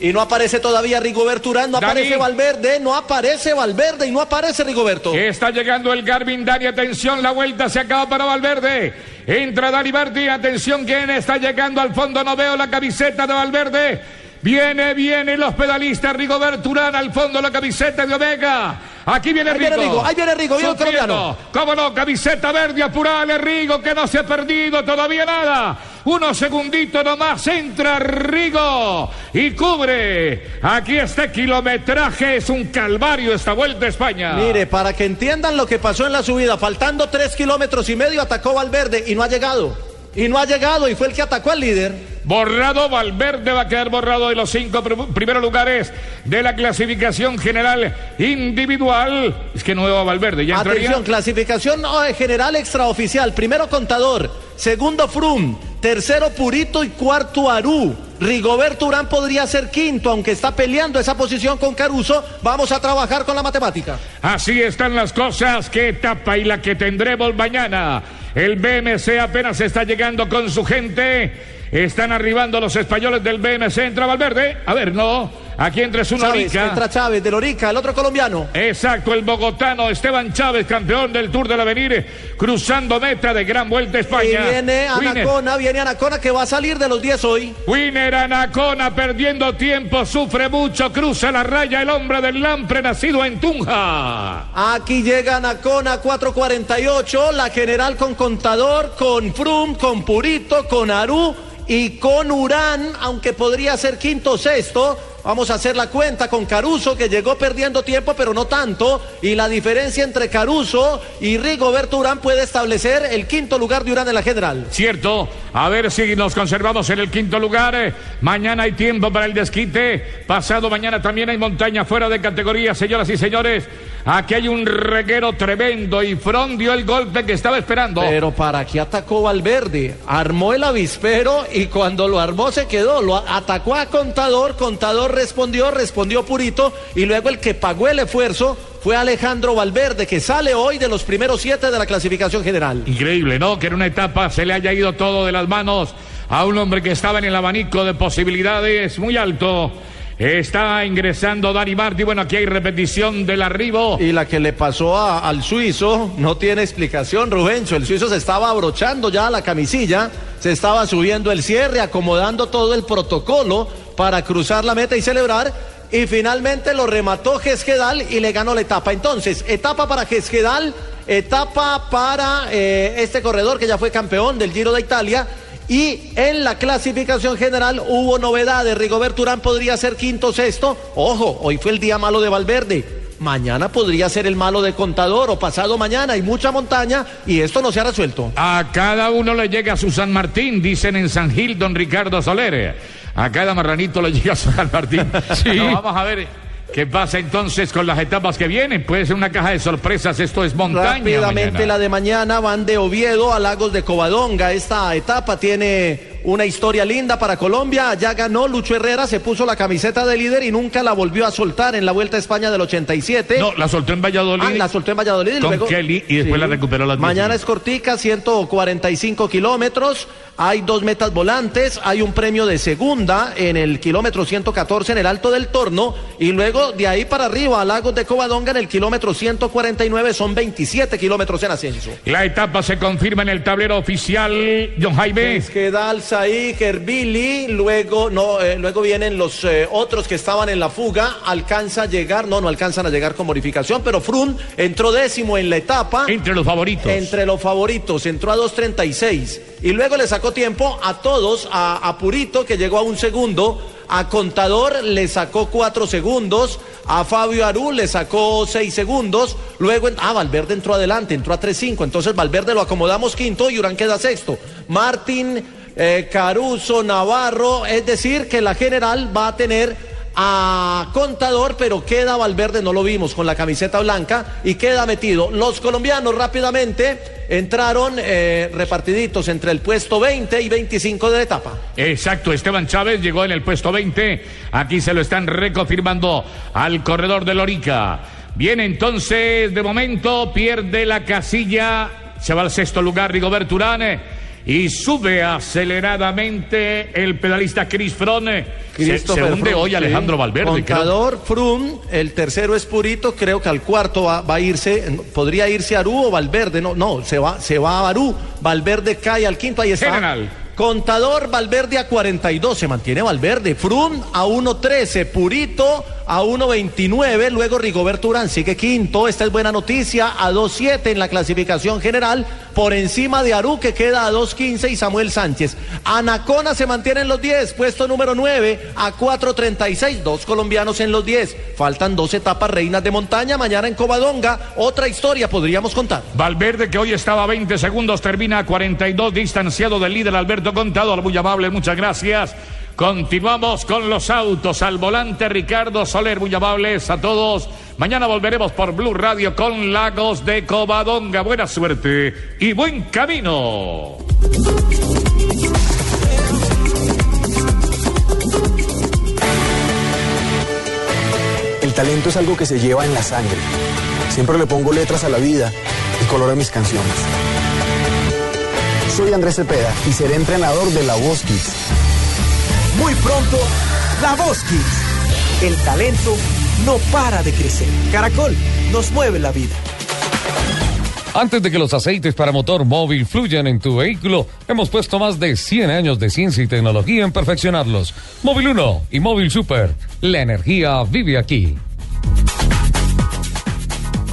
Y no aparece todavía Rigoberto Urán, no
Dani.
aparece Valverde, no aparece Valverde y no aparece Rigoberto.
Está llegando el Garvin Dani, atención, la vuelta se acaba para Valverde. Entra Dani Martí, atención, ¿quién está llegando al fondo? No veo la camiseta de Valverde. Viene, viene los pedalistas, Rigoberto Urán al fondo la camiseta de Omega. Aquí viene
Ahí
Rigo.
viene Rigo, ahí viene Rigo, viene el
Sufriendo.
colombiano.
¿Cómo no? Camiseta verde, apurale Rigo, que no se ha perdido todavía nada. Unos segunditos nomás, entra Rigo y cubre. Aquí este kilometraje es un calvario esta vuelta a España.
Mire, para que entiendan lo que pasó en la subida, faltando tres kilómetros y medio atacó Valverde y no ha llegado. Y no ha llegado y fue el que atacó al líder.
Borrado, Valverde va a quedar borrado de los cinco pr- primeros lugares de la clasificación general individual. Es que no veo a Valverde, ya entraría.
Atención, clasificación no, eh, general extraoficial. Primero Contador, segundo Frum, tercero Purito y cuarto Aru. Rigoberto Urán podría ser quinto, aunque está peleando esa posición con Caruso. Vamos a trabajar con la matemática.
Así están las cosas. Qué etapa y la que tendremos mañana. El BMC apenas está llegando con su gente. Están arribando los españoles del BMC. Entra Valverde. A ver, no. Aquí entre su
Chávez,
Norica.
entra Chávez de Lorica, el otro colombiano.
Exacto, el bogotano Esteban Chávez, campeón del Tour del Avenir, cruzando meta de gran vuelta a
Y
España.
viene
Winner.
Anacona, viene Anacona que va a salir de los 10 hoy.
Winner Anacona perdiendo tiempo, sufre mucho, cruza la raya el hombre del Lampre nacido en Tunja.
Aquí llega Anacona 448, la general con contador, con Frum, con Purito, con Aru y con Urán, aunque podría ser quinto o sexto. Vamos a hacer la cuenta con Caruso, que llegó perdiendo tiempo, pero no tanto. Y la diferencia entre Caruso y Rigoberto Urán puede establecer el quinto lugar de Urán en la general.
Cierto, a ver si nos conservamos en el quinto lugar. Mañana hay tiempo para el desquite. Pasado mañana también hay montaña fuera de categoría, señoras y señores. Aquí hay un reguero tremendo y Front dio el golpe que estaba esperando.
Pero ¿para qué atacó Valverde? Armó el avispero y cuando lo armó se quedó. Lo atacó a Contador, Contador respondió, respondió Purito y luego el que pagó el esfuerzo fue Alejandro Valverde, que sale hoy de los primeros siete de la clasificación general.
Increíble, ¿no? Que en una etapa se le haya ido todo de las manos a un hombre que estaba en el abanico de posibilidades muy alto. Está ingresando Dani. Bueno, aquí hay repetición del arribo.
Y la que le pasó al suizo no tiene explicación, Rubencho. El suizo se estaba abrochando ya la camisilla, se estaba subiendo el cierre, acomodando todo el protocolo para cruzar la meta y celebrar. Y finalmente lo remató Gesquedal y le ganó la etapa. Entonces, etapa para Gesquedal, etapa para eh, este corredor que ya fue campeón del Giro de Italia. Y en la clasificación general hubo novedades. Rigoberto Urán podría ser quinto sexto. Ojo, hoy fue el día malo de Valverde. mañana podría ser el malo de contador o pasado mañana. Hay mucha montaña y esto no se ha resuelto.
A cada uno le llega su San Martín, dicen en San Gil, don Ricardo Soler. A cada marranito le llega su San Martín.
Sí.
No, vamos a ver. ¿Qué pasa entonces con las etapas que vienen? Puede ser una caja de sorpresas, esto es montaña.
Rápidamente
mañana.
la de mañana van de Oviedo a Lagos de Covadonga. Esta etapa tiene una historia linda para Colombia. Ya ganó Lucho Herrera, se puso la camiseta de líder y nunca la volvió a soltar en la Vuelta a España del 87.
No, la soltó en Valladolid.
Ah, la soltó en Valladolid. y
Con
luego-
Kelly y después la recuperó las
Mañana
10.
es cortica, 145 kilómetros. Hay dos metas volantes. Hay un premio de segunda en el kilómetro 114 en el Alto del Torno. Y luego de ahí para arriba a Lagos de Covadonga en el kilómetro 149. Son 27 kilómetros en ascenso.
La etapa se confirma en el tablero oficial, John Jaime.
Es que Dalsaí, Gerbili, luego no, eh, luego vienen los eh, otros que estaban en la fuga, alcanza a llegar, no, no alcanzan a llegar con modificación, pero Frun entró décimo en la etapa.
Entre los favoritos.
Entre los favoritos, entró a 2.36 y luego le sacó tiempo a todos, a, Purito que llegó a un segundo, a Contador le sacó cuatro segundos, a Fabio Aru le sacó seis segundos, luego, ah, Valverde entró adelante, entró a 3.5, entonces Valverde lo acomodamos quinto y Urán queda sexto. Martín, eh, Caruso, Navarro, es decir, que la general va a tener a Contador, pero queda Valverde, no lo vimos con la camiseta blanca y queda metido. Los colombianos rápidamente entraron eh, repartiditos entre el puesto 20 y 25 de la etapa.
Exacto, Esteban Chávez llegó en el puesto 20. Aquí se lo están reconfirmando al corredor de Lorica. Bien, entonces, de momento pierde la casilla. Se va al sexto lugar Rigoberto Urán. Y sube aceleradamente el pedalista Chris Froome. Se, se hunde hoy
sí.
Alejandro Valverde.
Contador, Frum, el tercero es Purito, creo que al cuarto va, va a irse, podría irse Aru o Valverde, no, no, se va, se va a Aru, Valverde cae al quinto, ahí está.
General.
Contador Valverde a 42, se mantiene Valverde. Frum a 1.13, Purito a 1.29, luego Rigoberto Urán sigue quinto, esta es buena noticia, a 2.7 en la clasificación general, por encima de Aru que queda a 2.15 y Samuel Sánchez. Anacona se mantiene en los 10, puesto número 9 a 4.36, dos colombianos en los 10. Faltan dos etapas reinas de montaña, mañana en Covadonga, otra historia podríamos contar.
Valverde, que hoy estaba a 20 segundos, termina a 42, distanciado del líder Alberto Contador. Muy amable, muchas gracias. Continuamos con los autos al volante Ricardo Soler, muy amables a todos. Mañana volveremos por Blue Radio con Lagos de Covadonga. Buena suerte y buen camino.
El talento es algo que se lleva en la sangre. Siempre le pongo letras a la vida y color a mis canciones. Soy Andrés Cepeda y seré entrenador de La Voz.
Muy pronto, La Voz. El talento no para de crecer. Caracol nos mueve la vida.
Antes de que los aceites para motor móvil fluyan en tu vehículo, hemos puesto más de 100 años de ciencia y tecnología en perfeccionarlos. Móvil 1 y Móvil Super. La energía vive aquí.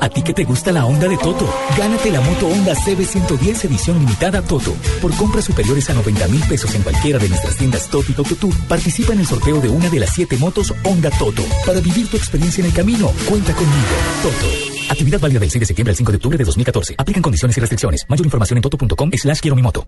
A ti que te gusta la onda de Toto, gánate la moto Honda CB110 edición limitada Toto. Por compras superiores a 90 mil pesos en cualquiera de nuestras tiendas Toto y Toto Tour, participa en el sorteo de una de las siete motos Honda Toto. Para vivir tu experiencia en el camino, cuenta conmigo. Toto. Actividad válida del 6 de septiembre al 5 de octubre de 2014. Aplican condiciones y restricciones. Mayor información en toto.com slash quiero mi moto.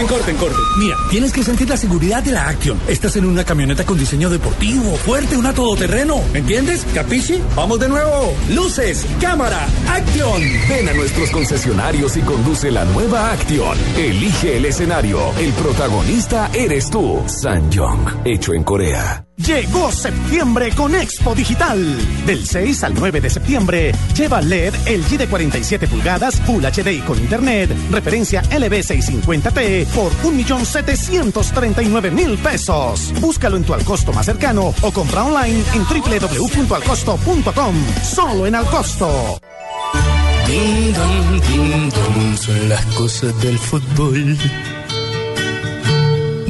Corten, corten, corten. Mira, tienes que sentir la seguridad de la Action. Estás en una camioneta con diseño deportivo, fuerte, una todoterreno. ¿Entiendes? ¿Capichi? Vamos de nuevo. Luces, cámara, Action.
Ven a nuestros concesionarios y conduce la nueva Action. Elige el escenario. El protagonista eres tú. Sanjong, hecho en Corea.
Llegó septiembre con Expo Digital. Del 6 al 9 de septiembre, lleva LED LG de 47 pulgadas, Full HD con Internet, referencia LB650T por 1.739.000 pesos. Búscalo en tu Alcosto más cercano o compra online en www.alcosto.com. Solo en Alcosto.
Ding ding son las cosas del fútbol.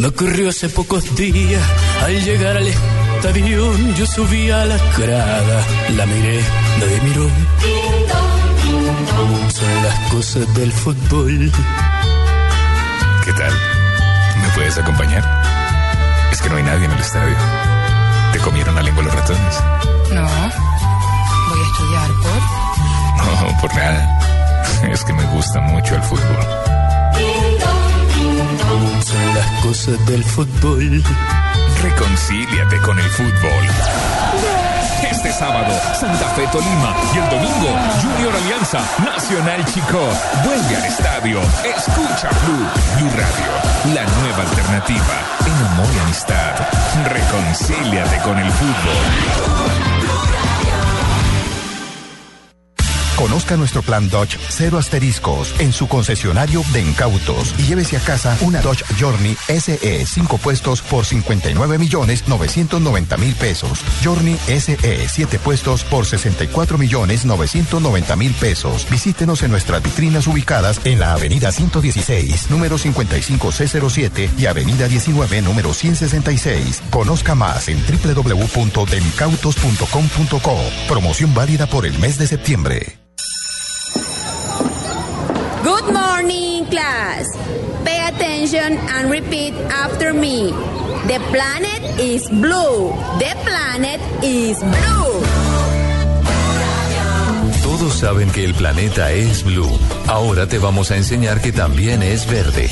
Me ocurrió hace pocos días, al llegar al estadio, yo subí a la grada, la miré, nadie miró. Son las cosas del fútbol.
¿Qué tal? ¿Me puedes acompañar? Es que no hay nadie en el estadio. ¿Te comieron la lengua los ratones?
No, voy a estudiar por...
No, por nada. Es que me gusta mucho el fútbol.
Son las cosas del fútbol.
Reconcíliate con el fútbol. Este sábado, Santa Fe Tolima y el domingo, Junior Alianza Nacional Chico. Vuelve al estadio. Escucha Blue, Blue Radio, la nueva alternativa en amor y amistad. Reconcíliate con el fútbol.
Conozca nuestro plan Dodge cero asteriscos en su concesionario de incautos y llévese a casa una Dodge Journey SE 5 puestos por 59 millones 990 mil pesos. Journey SE 7 puestos por 64 millones 990 mil pesos. Visítenos en nuestras vitrinas ubicadas en la avenida 116, número 55C07 y avenida 19, número 166. Conozca más en www.demicautos.com.co. Promoción válida por el mes de septiembre.
Good morning, class. Pay attention and repeat after me. The planet is blue. The planet is blue.
Todos saben que el planeta es blue. Ahora te vamos a enseñar que también es verde.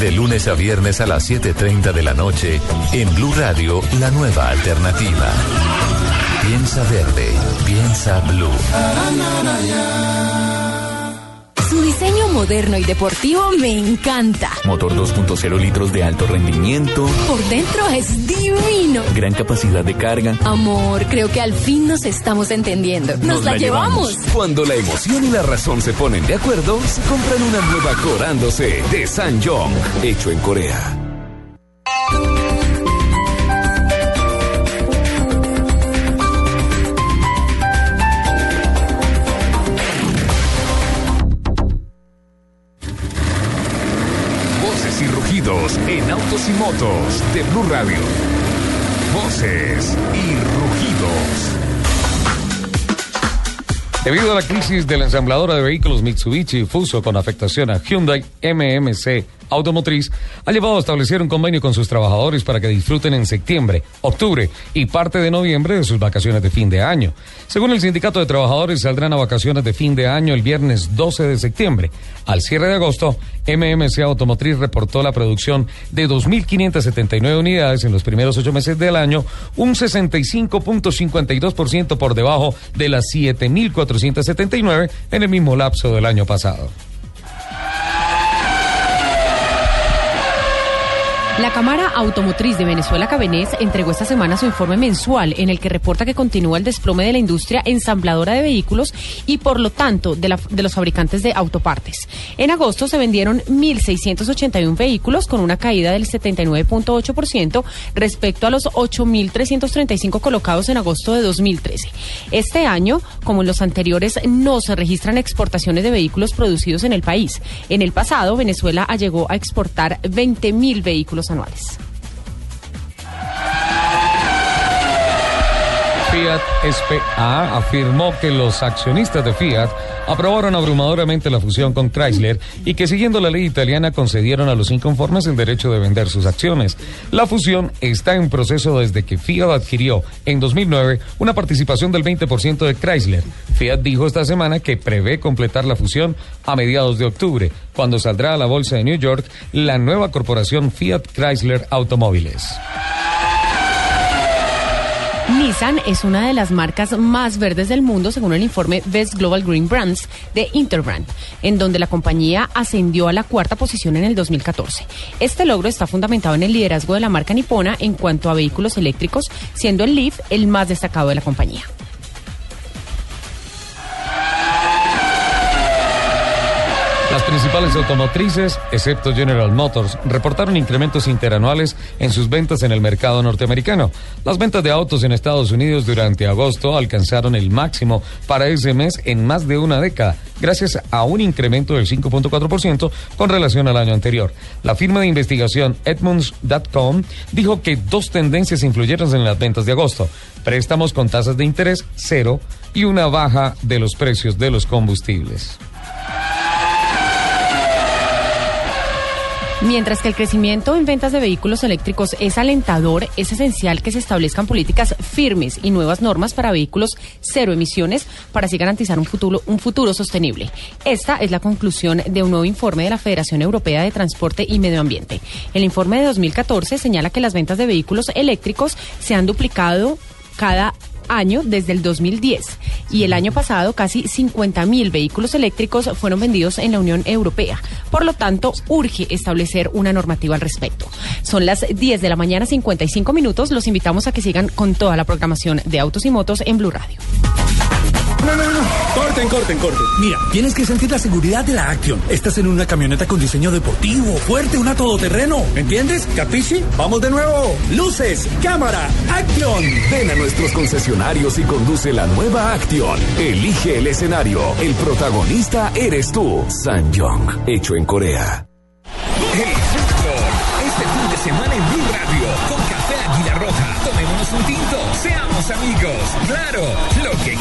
De lunes a viernes a las 7.30 de la noche, en Blue Radio, la nueva alternativa. Piensa verde, piensa blue.
Su diseño moderno y deportivo me encanta.
Motor 2.0 litros de alto rendimiento.
Por dentro es divino.
Gran capacidad de carga.
Amor, creo que al fin nos estamos entendiendo. Nos, la, llevamos.
Cuando la emoción y la razón se ponen de acuerdo, se compran una nueva Corándose de Sanjong, hecho en Corea.
Y motos de Blue Radio. Voces y rugidos.
Debido a la crisis de la ensambladora de vehículos Mitsubishi Fuso con afectación a Hyundai MMC Automotriz, ha llevado a establecer un convenio con sus trabajadores para que disfruten en septiembre, octubre y parte de noviembre de sus vacaciones de fin de año. Según el sindicato de trabajadores, saldrán a vacaciones de fin de año el viernes 12 de septiembre. Al cierre de agosto, MMC Automotriz reportó la producción de 2.579 unidades en los primeros ocho meses del año, un 65.52% por debajo de las 7.479 en el mismo lapso del año pasado.
La Cámara Automotriz de Venezuela Cabenés entregó esta semana su informe mensual en el que reporta que continúa el desplome de la industria ensambladora de vehículos y por lo tanto de, los fabricantes de autopartes. En agosto se vendieron 1.681 vehículos con una caída del 79.8% respecto a los 8.335 colocados en agosto de 2013. Este año, como en los anteriores, no se registran exportaciones de vehículos producidos en el país. En el pasado, Venezuela llegó a exportar 20.000 vehículos anuales.
Fiat SPA afirmó que los accionistas de Fiat aprobaron abrumadoramente la fusión con Chrysler y que siguiendo la ley italiana concedieron a los inconformes el derecho de vender sus acciones. La fusión está en proceso desde que Fiat adquirió en 2009 una participación del 20% de Chrysler. Fiat dijo esta semana que prevé completar la fusión a mediados de octubre, cuando saldrá a la bolsa de New York la nueva corporación Fiat Chrysler Automóviles.
Nissan es una de las marcas más verdes del mundo según el informe Best Global Green Brands de Interbrand, en donde la compañía ascendió a la cuarta posición en el 2014. Este logro está fundamentado en el liderazgo de la marca nipona en cuanto a vehículos eléctricos, siendo el Leaf el más destacado de la compañía.
Las principales automotrices, excepto General Motors, reportaron incrementos interanuales en sus ventas en el mercado norteamericano. Las ventas de autos en Estados Unidos durante agosto alcanzaron el máximo para ese mes en más de una década, gracias a un incremento del 5.4% con relación al año anterior. La firma de investigación Edmunds.com dijo que dos tendencias influyeron en las ventas de agosto. Préstamos con tasas de interés cero y una baja de los precios de los combustibles.
Mientras que el crecimiento en ventas de vehículos eléctricos es alentador, es esencial que se establezcan políticas firmes y nuevas normas para vehículos cero emisiones para así garantizar un futuro, un futuro sostenible. Esta es la conclusión de un nuevo informe de la Federación Europea de Transporte y Medio Ambiente. El informe de 2014 señala que las ventas de vehículos eléctricos se han duplicado cada año desde el 2010 y el año pasado casi 50 mil vehículos eléctricos fueron vendidos en la Unión Europea. Por lo tanto, urge establecer una normativa al respecto. Son las 10 de la mañana 55 minutos. Los invitamos a que sigan con toda la programación de Autos y Motos en Blue Radio.
No, no, no. Corten, corten, corten. Mira, tienes que sentir la seguridad de la Action. Estás en una camioneta con diseño deportivo, fuerte, una todoterreno. ¿Entiendes? ¿Capichi? Vamos de nuevo. Luces, cámara, Action.
Ven a nuestros concesionarios y conduce la nueva Action. Elige el escenario. El protagonista eres tú. Sanjong, hecho en Corea.
El fútbol. Este fin de semana en Blue Radio. Con Café Águila Roja. Tomémonos un tinto. Seamos amigos. Claro. Lo que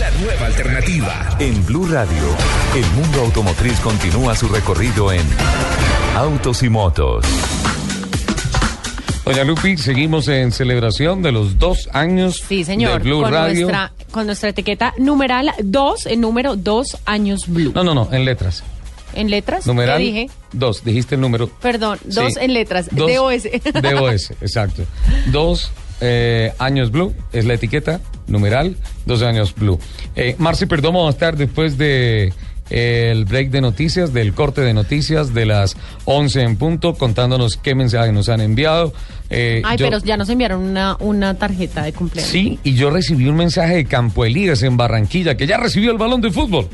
La nueva alternativa.
En Blue Radio, el mundo automotriz continúa su recorrido en Autos y Motos.
Doña Lupi, seguimos en celebración de los dos años
Sí, señor.
de Blue
con,
Radio.
Nuestra, con nuestra etiqueta numeral 2, el número 2 años Blue.
No, no, no, en letras.
¿En letras?
Numeral
¿Qué dije?
dos, dijiste el número.
Perdón, dos
Sí.
en letras.
Dos-
DOS.
DOS, exacto. Dos eh, años Blue es la etiqueta, numeral, dos años Blue. Eh, Marci Perdomo va a estar después de eh, el break de noticias, del corte de noticias de las 11 en punto, contándonos qué mensajes nos han enviado. Eh,
Ay,
yo-
pero ya nos enviaron una, una tarjeta de cumpleaños.
Sí, y yo recibí un mensaje de Campo Elías en Barranquilla, que ya recibió el balón de fútbol.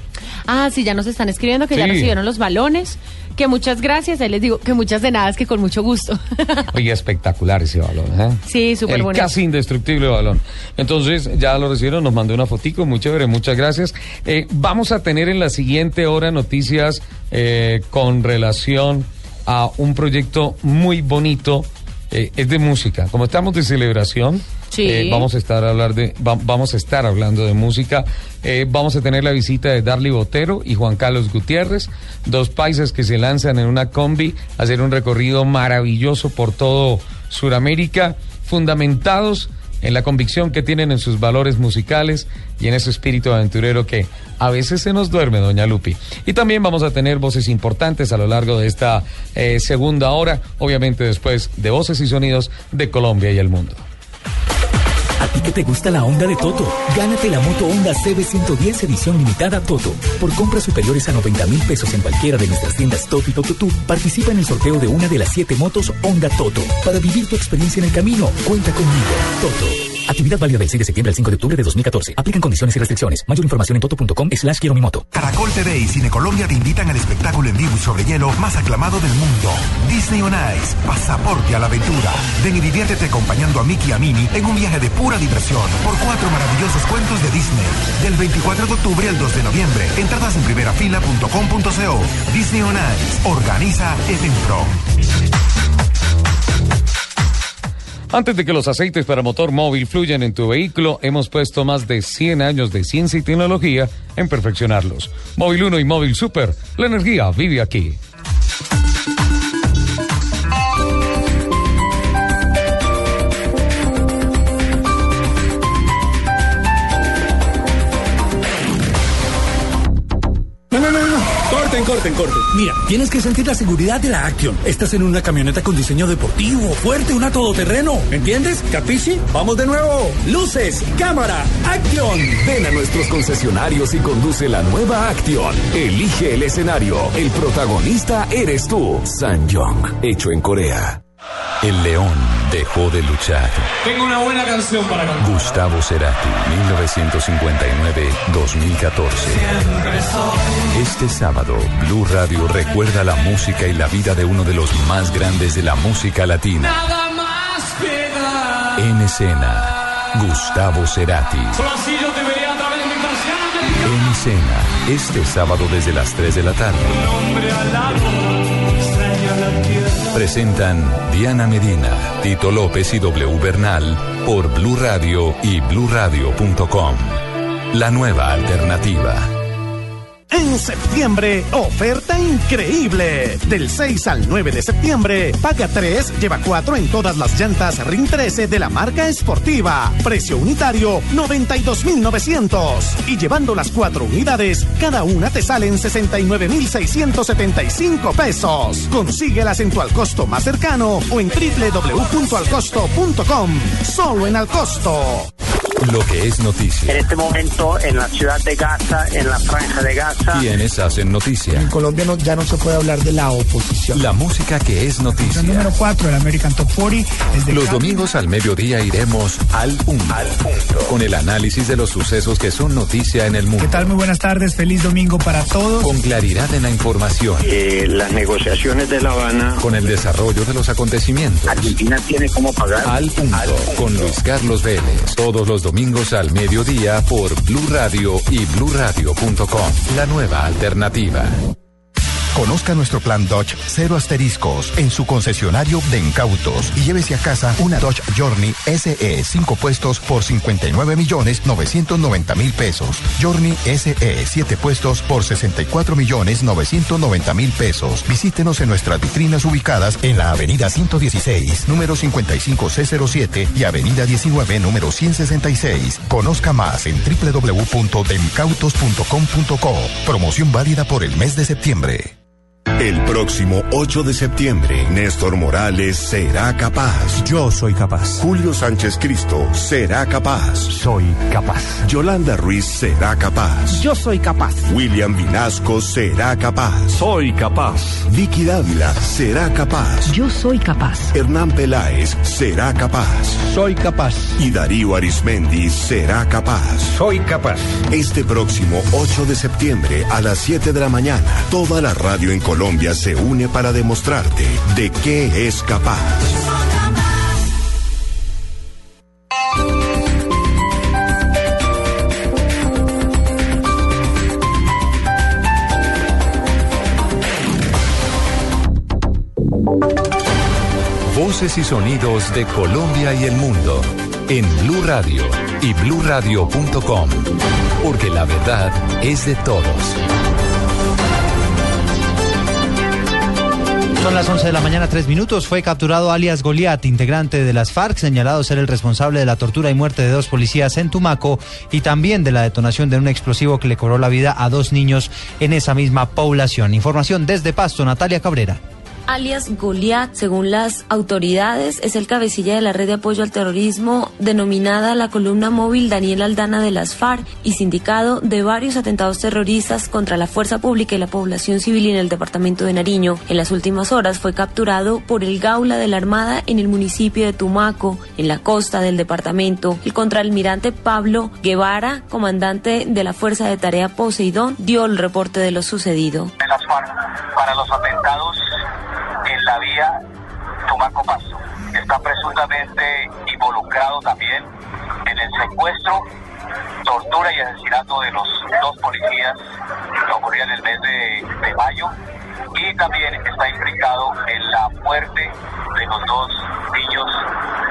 Ah, sí, ya nos están escribiendo que ya recibieron los balones. Que muchas gracias. Ahí les digo que muchas de nada, es que con mucho gusto.
Oye, espectacular ese balón, ¿eh?
Sí, súper bonito.
casi indestructible balón. Entonces, ya lo recibieron, nos mandó una fotico, muy chévere, muchas gracias. Eh, vamos a tener en la siguiente hora noticias eh, con relación a un proyecto muy bonito. eh, es de música. Como estamos de celebración,
Sí.
eh, vamos a estar a hablar de, va- vamos a estar hablando de música. Eh, vamos a tener la visita de Darly Botero y Juan Carlos Gutiérrez, dos paisas que se lanzan en una combi a hacer un recorrido maravilloso por todo Sudamérica, fundamentados en la convicción que tienen en sus valores musicales y en ese espíritu aventurero que a veces se nos duerme, doña Lupi. Y también vamos a tener voces importantes a lo largo de esta eh, segunda hora, obviamente después de voces y sonidos de Colombia y el mundo.
A ti que te gusta la Honda de Toto, gánate la moto Honda CB110 edición limitada Toto. Por compras superiores a 90 mil pesos en cualquiera de nuestras tiendas Toto y Toto Tour, participa en el sorteo de una de las siete motos Honda Toto. Para vivir tu experiencia en el camino, cuenta conmigo. Toto. Actividad válida del 6 de septiembre al 5 de octubre de 2014. Aplican condiciones y restricciones. Mayor información en toto.com slash quiero mi moto.
Caracol TV y Cine Colombia te invitan al espectáculo en vivo y sobre hielo más aclamado del mundo. Disney on Ice, pasaporte a la aventura. Ven y diviértete acompañando a Mickey y a Minnie en un viaje de pura diversión por cuatro maravillosos cuentos de Disney. Del 24 de octubre al 2 de noviembre. Entradas en primerafila.com.co. Disney on Ice. Organiza Evenpro.
Antes de que los aceites para motor móvil fluyan en tu vehículo, hemos puesto más de 100 años de ciencia y tecnología en perfeccionarlos. Móvil 1 y Móvil Super, la energía vive aquí.
Corten. Mira, tienes que sentir la seguridad de la Action. Estás en una camioneta con diseño deportivo, fuerte, una todoterreno. ¿Entiendes? ¿Capichi? Vamos de nuevo. Luces, cámara, Action.
Ven a nuestros concesionarios y conduce la nueva Action. Elige el escenario. El protagonista eres tú. Sanjong, hecho en Corea.
El león dejó de luchar.
Tengo una buena canción para cantar.
Gustavo Cerati, 1959-2014. Este sábado, Blue Radio recuerda la música y la vida de uno de los más grandes de la música latina.
Nada más queda.
En escena, Gustavo Cerati. En escena, este sábado desde las 3 de la tarde. Presentan Diana Medina, Tito López y W Bernal por Blue Radio y bluradio.com. La nueva alternativa.
En septiembre, oferta increíble. Del 6 al 9 de septiembre, paga 3, lleva 4 en todas las llantas RIN 13 de la marca esportiva. Precio unitario, 92,900. Y llevando las 4 unidades, cada una te salen 69,675 pesos. Consíguelas en tu Alcosto más cercano o en www.alcosto.com. Solo en Alcosto.
Lo que es noticia.
En este momento, en la ciudad de Gaza, en la franja de Gaza,
Quienes hacen noticia.
En Colombia no- ya no se puede hablar de la oposición.
La música que es noticia.
El número 4 del American Top 40 es de
Los
Cali.
domingos al mediodía iremos al punto, con el análisis de los sucesos que son noticia en el mundo.
¿Qué tal? Muy buenas tardes. Feliz domingo para todos.
Con claridad en la información.
eh, las negociaciones de La Habana,
Con el desarrollo de los acontecimientos.
Argentina tiene cómo pagar.
Al punto. Con Luis Carlos Vélez. Todos los domingos al mediodía por Blue Radio y bluradio.com. La nueva alternativa.
Conozca nuestro plan Dodge cero asteriscos en su concesionario de incautos y llévese a casa una Dodge Journey SE 5 puestos por 59 millones 990 mil pesos. Journey SE 7 puestos por 64 millones 990 mil pesos. Visítenos en nuestras vitrinas ubicadas en la avenida 116, número 55C07 y avenida 19, número 166. Conozca más en www.demcautos.com.co. Promoción válida por el mes de septiembre.
El próximo 8 de septiembre, Néstor Morales será capaz.
Yo soy capaz.
Julio Sánchez Cristo será capaz.
Soy capaz.
Yolanda Ruiz será capaz.
Yo soy capaz.
William Vinasco será capaz.
Soy capaz.
Vicky Dávila será capaz.
Yo soy capaz.
Hernán Peláez será capaz.
Soy capaz.
Y Darío Arismendi será capaz.
Soy capaz.
Este próximo 8 de septiembre a las 7 de la mañana, toda la radio en Colombia se une para demostrarte de qué es capaz.
Voces y sonidos de Colombia y el mundo en Blue Radio y bluradio.com. Porque la verdad es de todos.
Son las 11 de la mañana, tres minutos. Fue capturado alias Goliat, integrante de las FARC, señalado ser el responsable de la tortura y muerte de dos policías en Tumaco y también de la detonación de un explosivo que le cobró la vida a dos niños en esa misma población. Información desde Pasto, Natalia Cabrera.
Alias Goliat, según las autoridades, es el cabecilla de la red de apoyo al terrorismo denominada la columna móvil Daniel Aldana de las FARC y sindicado de varios atentados terroristas contra la fuerza pública y la población civil en el departamento de Nariño. En las últimas horas fue capturado por el Gaula de la Armada en el municipio de Tumaco, en la costa del departamento. El contraalmirante Pablo Guevara, comandante de la Fuerza de Tarea Poseidón, dio el reporte de lo sucedido.
de las para los atentados en la vía Tumaco-Pasto. Está presuntamente involucrado también en el secuestro, tortura y asesinato de los dos policías que ocurrieron en el mes de, de mayo y también está implicado en la muerte de los dos niños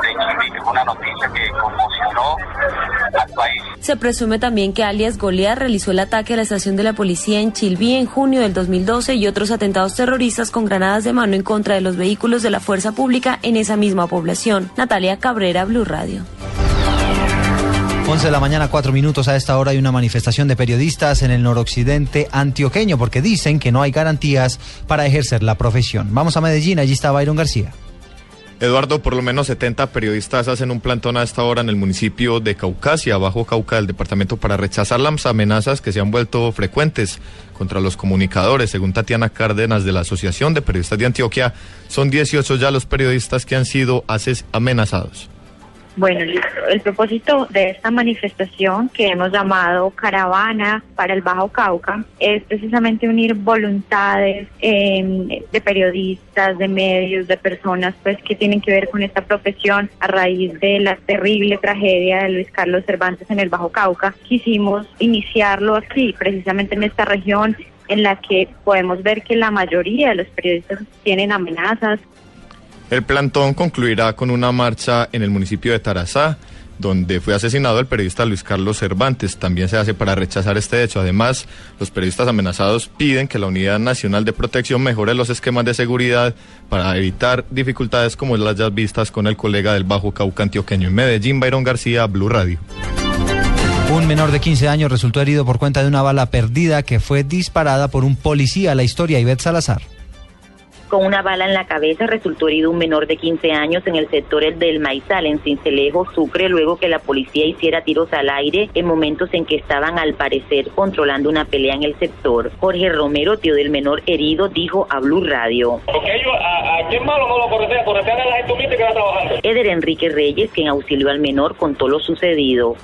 de Chile, una noticia que conmocionó al país.
Se presume también que alias Goliat realizó el ataque a la estación de la policía en Chilví en junio del 2012 y otros atentados terroristas con granadas de mano en contra de los vehículos de la fuerza pública en esa misma población. Natalia Cabrera, Blue Radio.
11 de la mañana, 4 minutos. A esta hora hay una manifestación de periodistas en el noroccidente antioqueño porque dicen que no hay garantías para ejercer la profesión. Vamos a Medellín, allí está Byron García.
Eduardo, por lo menos 70 periodistas hacen un plantón a esta hora en el municipio de Caucasia, Bajo Cauca del departamento, para rechazar las amenazas que se han vuelto frecuentes contra los comunicadores. Según Tatiana Cárdenas de la Asociación de Periodistas de Antioquia, son 18 ya los periodistas que han sido amenazados.
Bueno, el propósito de esta manifestación que hemos llamado Caravana para el Bajo Cauca es precisamente unir voluntades em, de periodistas, de medios, de personas pues que tienen que ver con esta profesión a raíz de la terrible tragedia de Luis Carlos Cervantes en el Bajo Cauca. Quisimos iniciarlo aquí, precisamente en esta región en la que podemos ver que la mayoría de los periodistas tienen amenazas,
el plantón concluirá con una marcha en el municipio de Tarazá, donde fue asesinado el periodista Luis Carlos Cervantes. También se hace para rechazar este hecho. Además, los periodistas amenazados piden que la Unidad Nacional de Protección mejore los esquemas de seguridad para evitar dificultades como las ya vistas con el colega del Bajo Cauca antioqueño en Medellín, Byron García, Blue Radio.
Un menor de 15 años resultó herido por cuenta de una bala perdida que fue disparada por un policía. La historia, Ivette Salazar.
Con una bala en la cabeza resultó herido un menor de 15 años en el sector del Maizal, en Cincelejo, Sucre, luego que la policía hiciera tiros al aire en momentos en que estaban, al parecer, controlando una pelea en el sector. Jorge Romero, tío del menor herido, dijo a Blue Radio. Eder Enrique Reyes, quien auxilió al menor, contó lo sucedido.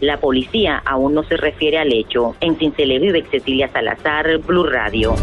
La policía aún no se refiere al hecho. En Cincelejo y Cecilia Salazar, Blue Radio. Radio.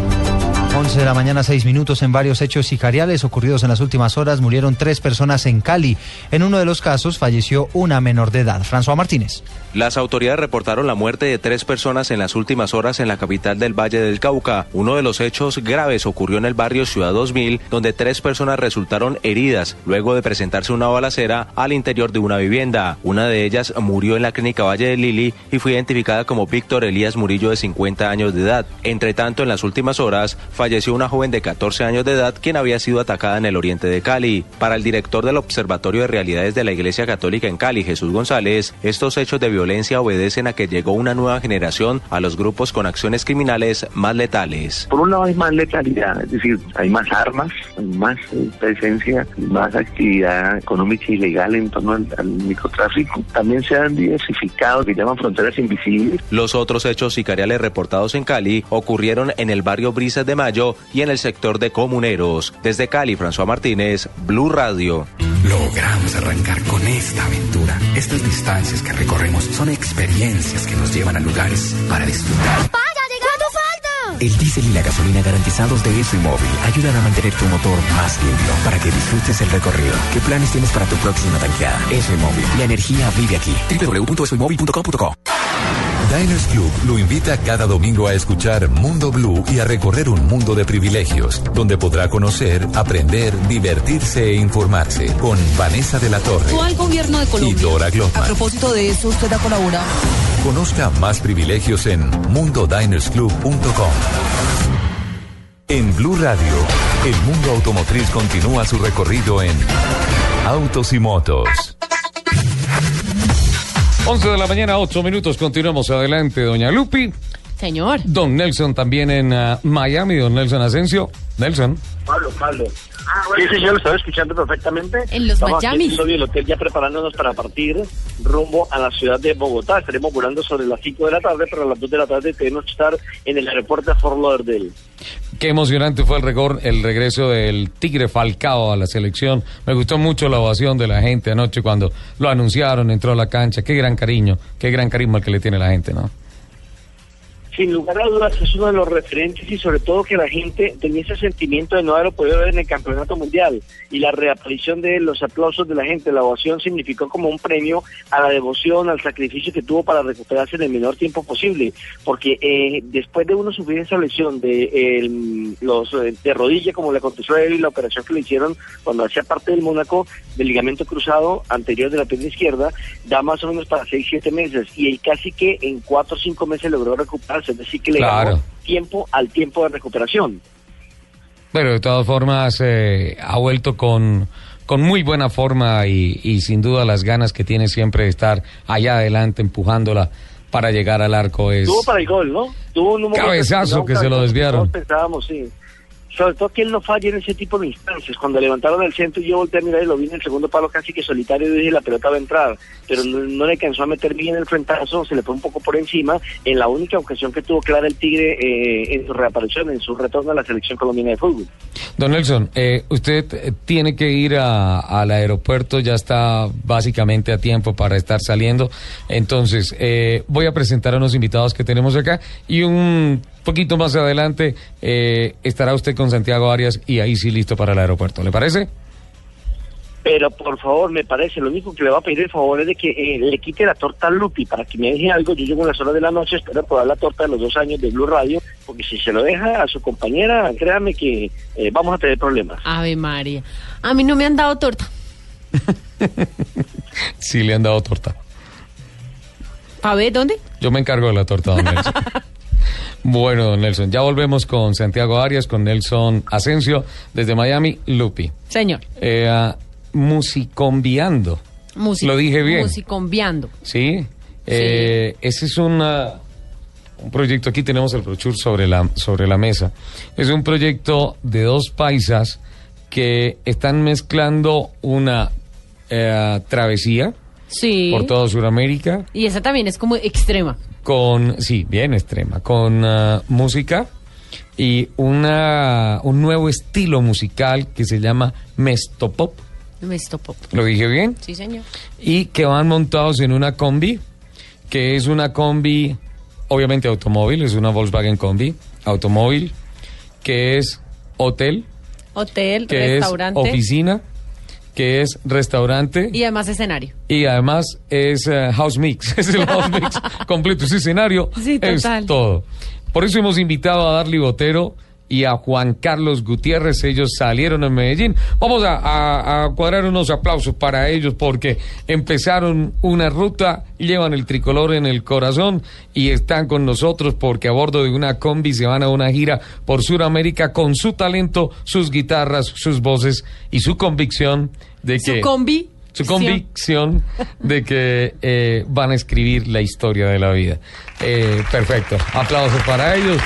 11 de la mañana, 6 minutos. En varios hechos sicariales ocurridos en las últimas horas murieron tres personas en Cali. En uno de los casos falleció una menor de edad. François Martínez.
Las autoridades reportaron la muerte de tres personas en las últimas horas en la capital del Valle del Cauca. Uno de los hechos graves ocurrió en el barrio Ciudad 2000, donde tres personas resultaron heridas luego de presentarse una balacera al interior de una vivienda. Una de ellas murió en la clínica Valle de Lili y fue identificada como Víctor Elías Murillo de 50 años de edad. Entre tanto, en las últimas horas falleció una joven de 14 años de edad quien había sido atacada en el oriente de Cali. Para el director del Observatorio de Realidades de la Iglesia Católica en Cali, Jesús González, estos hechos de violencia obedecen a que llegó una nueva generación a los grupos con acciones criminales más letales.
Por un lado hay más letalidad, es decir, hay más armas, hay más eh, presencia, más actividad económica y legal en torno al, al microtráfico. También se han diversificado, que llaman fronteras invisibles.
Los otros hechos sicariales reportados en Cali ocurrieron en el barrio Brisas de Mayo y en el sector de comuneros. Desde Cali, François Martínez, Blue Radio.
Logramos arrancar con esta aventura. Estas distancias que recorremos son experiencias que nos llevan a lugares para disfrutar. El diésel y la gasolina garantizados de ESO Móvil ayudan a mantener tu motor más limpio para que disfrutes el recorrido. ¿Qué planes tienes para tu próxima tanqueada? ESO Móvil. La energía vive aquí. www.esoymóvil.com.co
Diners Club lo invita cada domingo a escuchar Mundo Blue y a recorrer un mundo de privilegios, donde podrá conocer, aprender, divertirse e informarse con Vanessa de la Torre
al gobierno de Colombia.
y Dora Glotman.
A propósito de eso, usted ha colaborado.
Conozca más privilegios en mundodinersclub.com. En Blue Radio, el mundo automotriz continúa su recorrido en Autos y Motos.
11 de la mañana, 8 minutos. Continuamos adelante, doña Lupi.
Señor.
Don Nelson también en ah, Miami, don Nelson Asensio. Nelson.
Pablo, Pablo. Sí, señor, lo estaba escuchando perfectamente.
En los
Estamos
Miami.
Aquí en el lobby del hotel ya preparándonos para partir rumbo a la ciudad de Bogotá. Estaremos volando sobre las 5 de la tarde, pero a las 2 de la tarde tenemos que estar en el aeropuerto de Fort Lauderdale.
Qué emocionante fue el, regor- el regreso del Tigre Falcao a la selección. Me gustó mucho la ovación de la gente anoche cuando lo anunciaron, entró a la cancha. Qué gran cariño, qué gran carisma el que le tiene la gente, ¿no?
Sin lugar a dudas es uno de los referentes y sobre todo que la gente tenía ese sentimiento de no haberlo podido ver en el campeonato mundial. Y la reaparición de los aplausos de la gente, la ovación significó como un premio a la devoción, al sacrificio que tuvo para recuperarse en el menor tiempo posible, porque eh, después de uno sufrir esa lesión de los eh, de rodilla como le aconteció a él y la operación que le hicieron cuando hacía parte del Mónaco del ligamento cruzado anterior de la pierna izquierda, da más o menos para 6, 7 meses. Y él casi que en 4 o 5 meses logró recuperarse, es decir, que le
Claro.
ganó tiempo al tiempo de recuperación.
Pero de todas formas eh, ha vuelto con, con muy buena forma y, y sin duda las ganas que tiene siempre de estar allá adelante empujándola para llegar al arco es...
Tuvo para el gol, ¿no? Tuvo un
Cabezazo que se lo desviaron.
Pensábamos, sí. Sobre todo que él no falla en ese tipo de instancias. Cuando levantaron el centro, yo volteé a mirar y lo vi en el segundo palo casi que solitario y dije la pelota va a entrar. Pero no, no le alcanzó a meter bien el frentazo, se le fue un poco por encima. En la única ocasión que tuvo clara el Tigre eh, en su reaparición, en su retorno a la selección colombiana de fútbol.
Don Nelson, eh, usted eh, tiene que ir a- al aeropuerto, ya está básicamente a tiempo para estar saliendo. Entonces, eh, voy a presentar a unos invitados que tenemos acá y un poquito más adelante eh, estará usted con Santiago Arias y ahí sí listo para el aeropuerto. ¿Le parece?
Pero por favor, me parece, lo único que le va a pedir el favor es de que eh, le quite la torta a Lupi para que me deje algo. Yo llego a las horas de la noche, espero probar la torta de los dos años de Blue Radio, porque si se lo deja a su compañera, créame que eh, vamos a tener problemas.
Ave María. A mí no me han dado torta.
Sí, le han dado torta.
¿Pa ver dónde?
Yo me encargo de la torta, don Nelson. Bueno, don Nelson, ya volvemos con Santiago Arias, con Nelson Asensio, desde Miami, Lupi.
Señor.
Eh, ah, musicombiando. Lo dije bien.
Musicombiando.
¿Sí? Eh, ese es una- un proyecto, aquí tenemos el brochure sobre la, sobre la mesa. Es un proyecto de dos paisas que están mezclando una eh, travesía
Sí.
por toda Sudamérica
Y esa también es como extrema.
con, sí, bien extrema, con ah, música y una, un nuevo estilo musical que se llama Mestopop.
Me estopó.
¿Lo dije bien?
Sí, señor.
y que van montados en una combi, que es una combi, obviamente automóvil, es una Volkswagen combi, automóvil, que es hotel,
Hotel,
que
restaurante.
es oficina, que es restaurante
Y además escenario.
y además es eh, house mix, es el house mix completo, ese escenario
Sí,
es
total.
todo. Por eso hemos invitado a Darly Botero y a Juan Carlos Gutiérrez, ellos salieron en Medellín. Vamos a, a- a cuadrar unos aplausos para ellos porque empezaron una ruta, llevan el tricolor en el corazón y están con nosotros porque a bordo de una combi se van a una gira por Sudamérica con su talento, sus guitarras, sus voces y su convicción de
Su
que
combi.
su convicción de que eh, van a escribir la historia de la vida. Eh, perfecto. Aplausos para ellos.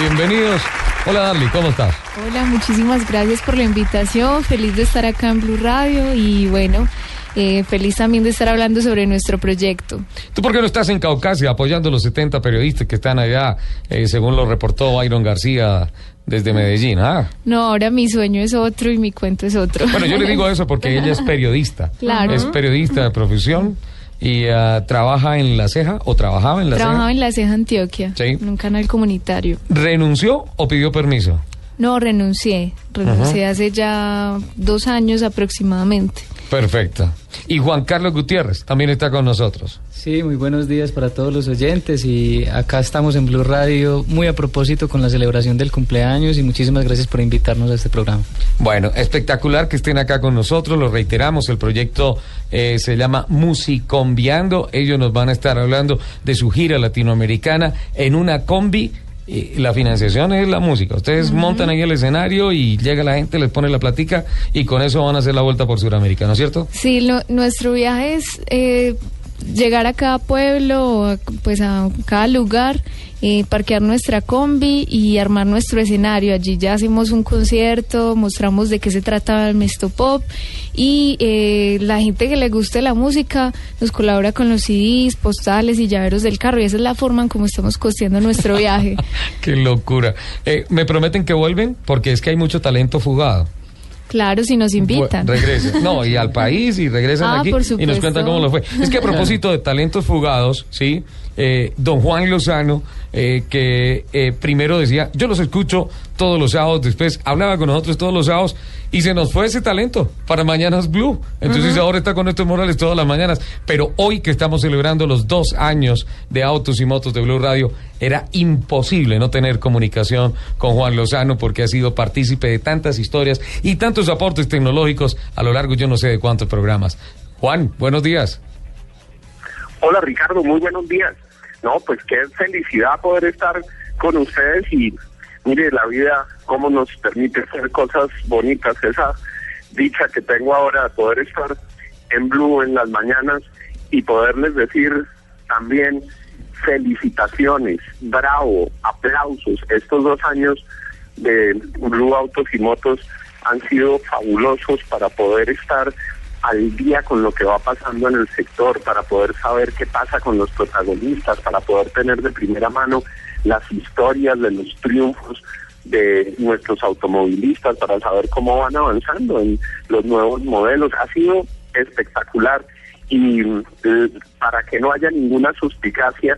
Bienvenidos. Hola Darly, ¿cómo estás?
Hola, muchísimas gracias por la invitación. Feliz de estar acá en Blue Radio y bueno, eh, feliz también de estar hablando sobre nuestro proyecto.
¿Tú por qué no estás en Caucasia apoyando a los 70 periodistas que están allá, eh, según lo reportó Byron García desde Medellín? Ah,
No, ahora mi sueño es otro y mi cuento es otro.
bueno, yo le digo eso porque ella es periodista.
Claro.
Es periodista de profesión y ah, trabaja en La Ceja o trabajaba en La
Trabajaba
Ceja.
en La Ceja Antioquia,
Sí.
en un canal comunitario.
¿Renunció o pidió permiso?
No, renuncié. Renuncié hace ya dos años aproximadamente.
Perfecto. Y Juan Carlos Gutiérrez también está con nosotros.
Sí, muy buenos días para todos los oyentes y acá estamos en Blue Radio muy a propósito con la celebración del cumpleaños y muchísimas gracias por invitarnos a este programa.
Bueno, espectacular que estén acá con nosotros, lo reiteramos, el proyecto eh, se llama Musicombiando, ellos nos van a estar hablando de su gira latinoamericana en una combi. Y la financiación es la música. Ustedes montan ahí el escenario y llega la gente, les pone la platica y con eso van a hacer la vuelta por Sudamérica, ¿no es cierto?
Sí, lo- nuestro viaje es eh, llegar a cada pueblo, a- pues a cada lugar, eh, parquear nuestra combi y armar nuestro escenario. Allí ya hacemos un concierto, mostramos de qué se trata el Mesto Pop y eh, la gente que le guste la música nos colabora con los CDs, postales y llaveros del carro y esa es la forma en cómo estamos costeando nuestro viaje.
Qué locura. Eh, ¿Me prometen que vuelven? Porque es que hay mucho talento fugado.
Claro, si nos invitan.
Regresen. No, y al país y regresan
Ah,
aquí y nos cuentan cómo lo fue. Es que a propósito de talentos fugados, ¿sí? Eh, don Juan Lozano, eh, que eh, primero decía, yo los escucho todos los sábados, después hablaba con nosotros todos los sábados y se nos fue ese talento para Mañanas Blue. Entonces ahora está con Néstor Morales todas las mañanas. Pero hoy que estamos celebrando los dos años de autos y motos de Blue Radio, era imposible no tener comunicación con Juan Lozano porque ha sido partícipe de tantas historias y tantos aportes tecnológicos a lo largo yo no sé de cuántos programas. Juan, buenos días.
Hola Ricardo, muy buenos días. No, pues qué felicidad poder estar con ustedes y mire la vida cómo nos permite hacer cosas bonitas, esa dicha que tengo ahora de poder estar en Blue en las mañanas y poderles decir también felicitaciones, bravo, aplausos. Estos dos años de Blue Autos y Motos han sido fabulosos para poder estar al día con lo que va pasando en el sector, para poder saber qué pasa con los protagonistas, para poder tener de primera mano las historias de los triunfos de nuestros automovilistas, para saber cómo van avanzando en los nuevos modelos. Ha sido espectacular y eh, para que no haya ninguna suspicacia,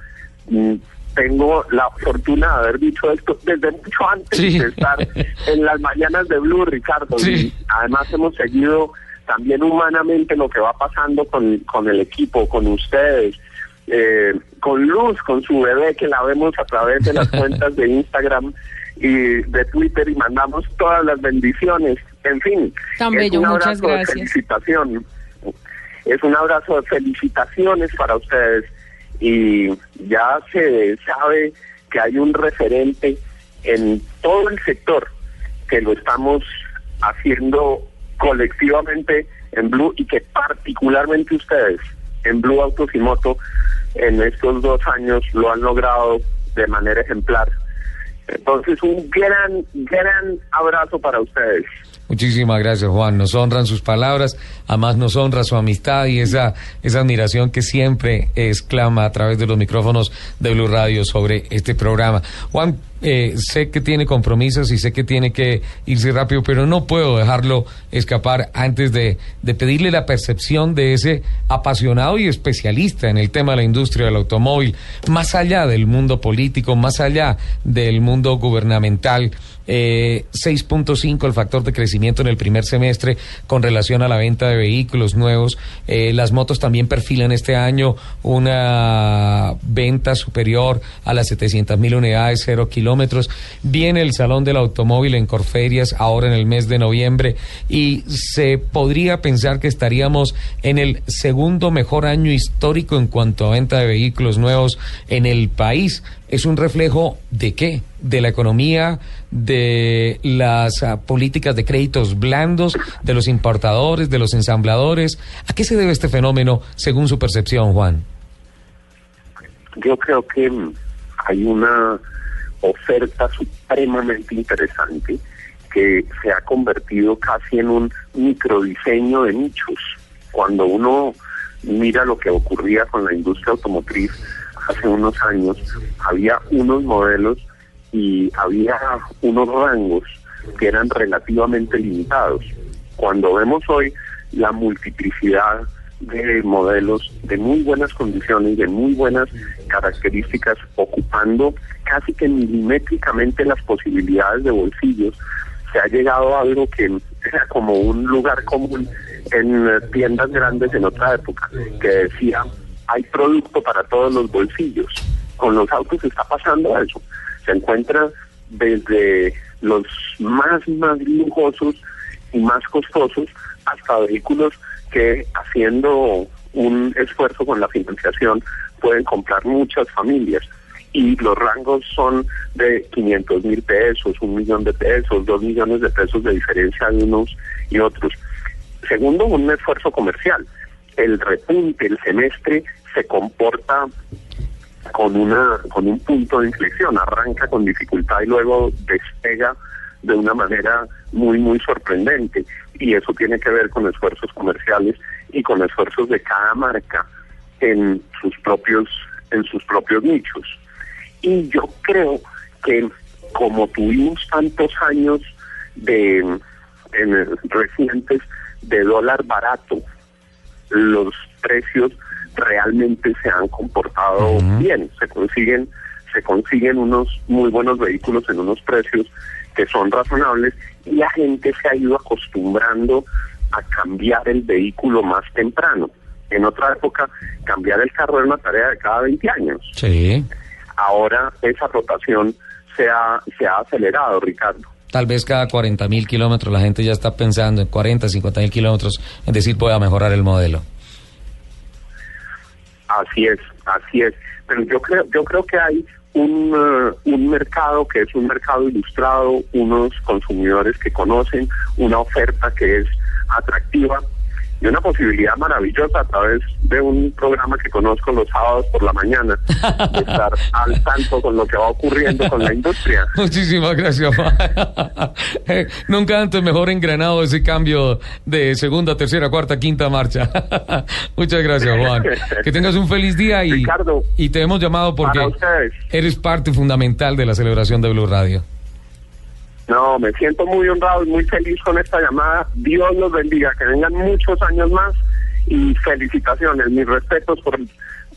mm, tengo la fortuna de haber dicho esto desde mucho antes
Sí.
de estar en las mañanas de Blue, Ricardo.
Sí.
Y además hemos seguido también humanamente lo que va pasando con, con el equipo, con ustedes, eh, con Luz, con su bebé, que la vemos a través de las cuentas de Instagram y de Twitter y mandamos todas las bendiciones. En fin,
Tan
es
bello,
un
muchas
abrazo de felicitación. Es un abrazo de felicitaciones para ustedes y ya se sabe que hay un referente en todo el sector que lo estamos haciendo colectivamente en Blue y que particularmente ustedes en Blue Autos y Moto en estos dos años lo han logrado de manera ejemplar. Entonces un gran, gran abrazo para ustedes.
Muchísimas gracias, Juan. Nos honran sus palabras, además nos honra su amistad y esa, esa admiración que siempre exclama a través de los micrófonos de Blue Radio sobre este programa. Juan, eh, sé que tiene compromisos y sé que tiene que irse rápido, pero no puedo dejarlo escapar antes de, de pedirle la percepción de ese apasionado y especialista en el tema de la industria del automóvil, más allá del mundo político, más allá del mundo gubernamental. Eh, 6.5 el factor de crecimiento en el primer semestre con relación a la venta de vehículos nuevos. Eh, las motos también perfilan este año una venta superior a las 700 mil unidades, cero kilómetros. Viene el Salón del Automóvil en Corferias ahora en el mes de noviembre y se podría pensar que estaríamos en el segundo mejor año histórico en cuanto a venta de vehículos nuevos en el país. ¿Es un reflejo de qué? De la economía, de las ah, políticas de créditos blandos, de los importadores, de los ensambladores. ¿A qué se debe este fenómeno según su percepción, Juan?
Yo creo que mm, hay una oferta supremamente interesante que se ha convertido casi en un microdiseño de nichos. Cuando uno mira lo que ocurría con la industria automotriz hace unos años, había unos modelos y había unos rangos que eran relativamente limitados. Cuando vemos hoy la multiplicidad de modelos de muy buenas condiciones, de muy buenas características, ocupando casi que milimétricamente las posibilidades de bolsillos, se ha llegado a algo que era como un lugar común en tiendas grandes en otra época, que decía, hay producto para todos los bolsillos. Con los autos está pasando eso. Se encuentra desde los más, más lujosos y más costosos hasta vehículos que haciendo un esfuerzo con la financiación pueden comprar muchas familias y los rangos son de 500 mil pesos, un millón de pesos, dos millones de pesos de diferencia de unos y otros. Segundo, un esfuerzo comercial. El repunte, el semestre se comporta con una con un punto de inflexión, arranca con dificultad y luego despega de una manera muy muy sorprendente y eso tiene que ver con esfuerzos comerciales y con esfuerzos de cada marca en sus propios en sus propios nichos. Y yo creo que como tuvimos tantos años de en, recientes de dólar barato, los precios realmente se han comportado bien, se consiguen se consiguen unos muy buenos vehículos en unos precios que son razonables y la gente se ha ido acostumbrando a cambiar el vehículo más temprano. En otra época, cambiar el carro era una tarea de cada 20 años.
Sí.
Ahora esa rotación se ha, se ha acelerado, Ricardo.
Tal vez cada 40 mil kilómetros la gente ya está pensando en 40, 50 mil kilómetros, en decir, voy a mejorar el modelo.
Así es, así es. Pero yo creo, yo creo que hay un, eh, un mercado que es un mercado ilustrado, unos consumidores que conocen una oferta que es atractiva una posibilidad maravillosa a través de un programa que conozco los sábados por la mañana, de estar al tanto con lo que va ocurriendo con la industria.
Muchísimas gracias, Juan. Eh, Nunca antes mejor engranado ese cambio de segunda, tercera, cuarta, quinta marcha. Muchas gracias, Juan. Que tengas un feliz día y, y te hemos llamado porque eres parte fundamental de la celebración de Blue Radio.
No, me siento muy honrado y muy feliz con esta llamada. Dios los bendiga, que vengan muchos años más y felicitaciones, mis respetos por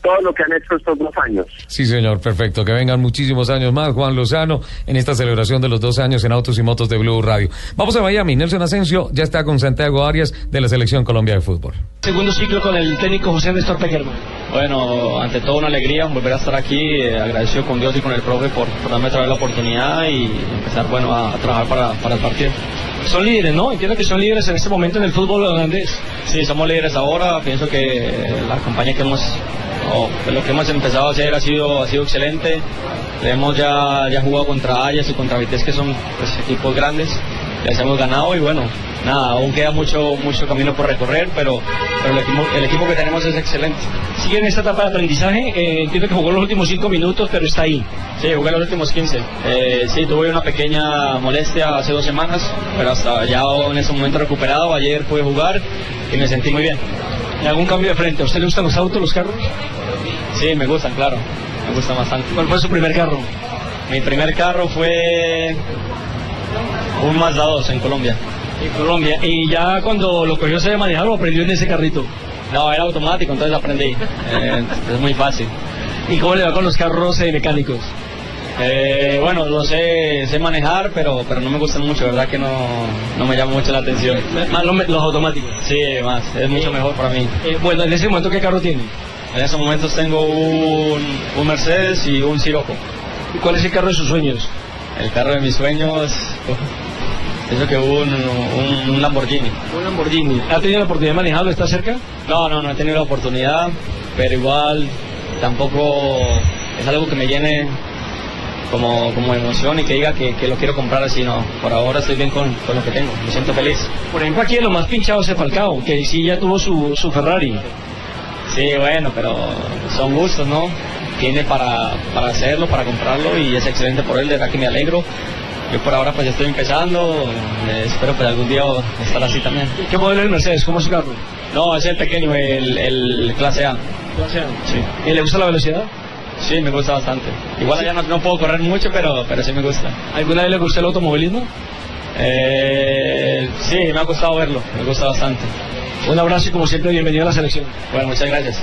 todo lo que han hecho estos dos años.
Sí, señor, perfecto. Que vengan muchísimos años más, Juan Lozano, en esta celebración de los dos años en Autos y Motos de Blue Radio. Vamos a Miami. Nelson Asensio ya está con Santiago Arias de la Selección Colombia de Fútbol.
Segundo ciclo con el técnico José Néstor Peckerman.
Bueno, ante todo una alegría volver a estar aquí, eh, agradecido con Dios y con el profe por, por darme otra vez la oportunidad y empezar bueno a, a trabajar para, para el partido.
Son líderes, ¿no? Entiendo que son líderes en este momento en el fútbol holandés.
Sí, somos líderes ahora, pienso que la campaña que hemos, o lo que hemos empezado a hacer ha sido, ha sido excelente. Hemos ya, ya jugado contra Ayas y contra Vitesse que son pues, equipos grandes, les hemos ganado y bueno, nada, aún queda mucho, mucho camino por recorrer, pero, pero el, equipo, el equipo que tenemos es excelente.
Sigue en esta etapa de aprendizaje. eh, entiendo que jugó los últimos cinco minutos, pero está ahí.
Sí, jugué los últimos 15. Eh, sí, tuve una pequeña molestia hace dos semanas, pero hasta ya en ese momento recuperado. Ayer pude jugar y me sentí muy bien.
¿Y algún cambio de frente? ¿A usted le gustan los autos, los carros?
Sí, me gustan, claro. Me gustan bastante.
¿Cuál fue su primer carro?
Mi primer carro fue un Mazda 2 en Colombia.
En Colombia. ¿Y ya cuando lo cogió se manejar o aprendió en ese carrito?
No, era automático, entonces aprendí. Eh, es muy fácil.
¿Y cómo le va con los carros eh, mecánicos?
Eh, bueno, lo sé, sé manejar, pero, pero no me gustan mucho, verdad que no, no me llama mucho la atención.
Más los, los automáticos.
Sí, más, es mucho mejor para mí.
Eh, bueno, en ese momento, ¿qué carro tiene?
En estos momentos tengo un, un Mercedes y un Sirocco.
¿Y cuál es el carro de sus sueños?
El carro de mis sueños, pienso que un, un, un Lamborghini.
Un Lamborghini. ¿Ha tenido la oportunidad de manejarlo? ¿Está cerca?
No, no, no he tenido la oportunidad, pero igual tampoco es algo que me llene como, como emoción y que diga que, que lo quiero comprar así, no. Por ahora estoy bien con, con lo que tengo, me siento feliz.
Por ejemplo, aquí lo más pinchado es el Falcao, que sí ya tuvo su, su Ferrari.
Sí, bueno, pero son gustos, ¿no? Tiene para, para hacerlo, para comprarlo y es excelente por él, de verdad que me alegro. Yo por ahora pues estoy empezando, eh, espero pues algún día estar así también.
¿Qué modelo es el Mercedes? ¿Cómo es su carro?
No, es el pequeño, el, el clase A.
Clase A.
Sí.
¿Y le gusta la velocidad?
Sí, me gusta bastante. Igual ya no, no puedo correr mucho, pero, pero sí me gusta.
¿Alguna vez le gustó el automovilismo?
Eh, sí, me ha gustado verlo, me gusta bastante.
Un abrazo y como siempre bienvenido a la selección.
Bueno, muchas gracias.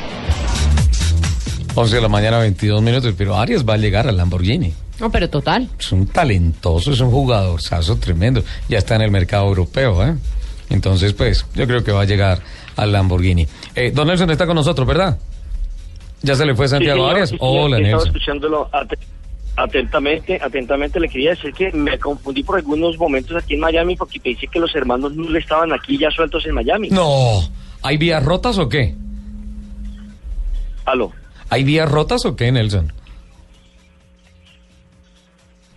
11 de la mañana, 22 minutos, pero Arias va a llegar al Lamborghini.
No, pero total.
Es un talentoso, es un jugadorzazo tremendo. Ya está en el mercado europeo, ¿eh? Entonces, pues, yo creo que va a llegar al Lamborghini. Eh, don Nelson está con nosotros, ¿verdad? ¿Ya se le fue Santiago
Sí,
Arias?
sí,
Hola,
Estaba
Nelson.
escuchándolo at- atentamente, atentamente. Le quería decir que me confundí por algunos momentos aquí en Miami porque pensé que los hermanos Luz estaban aquí ya sueltos en Miami.
No. ¿Hay vías rotas o qué?
Aló.
¿Hay vías rotas o qué, Nelson?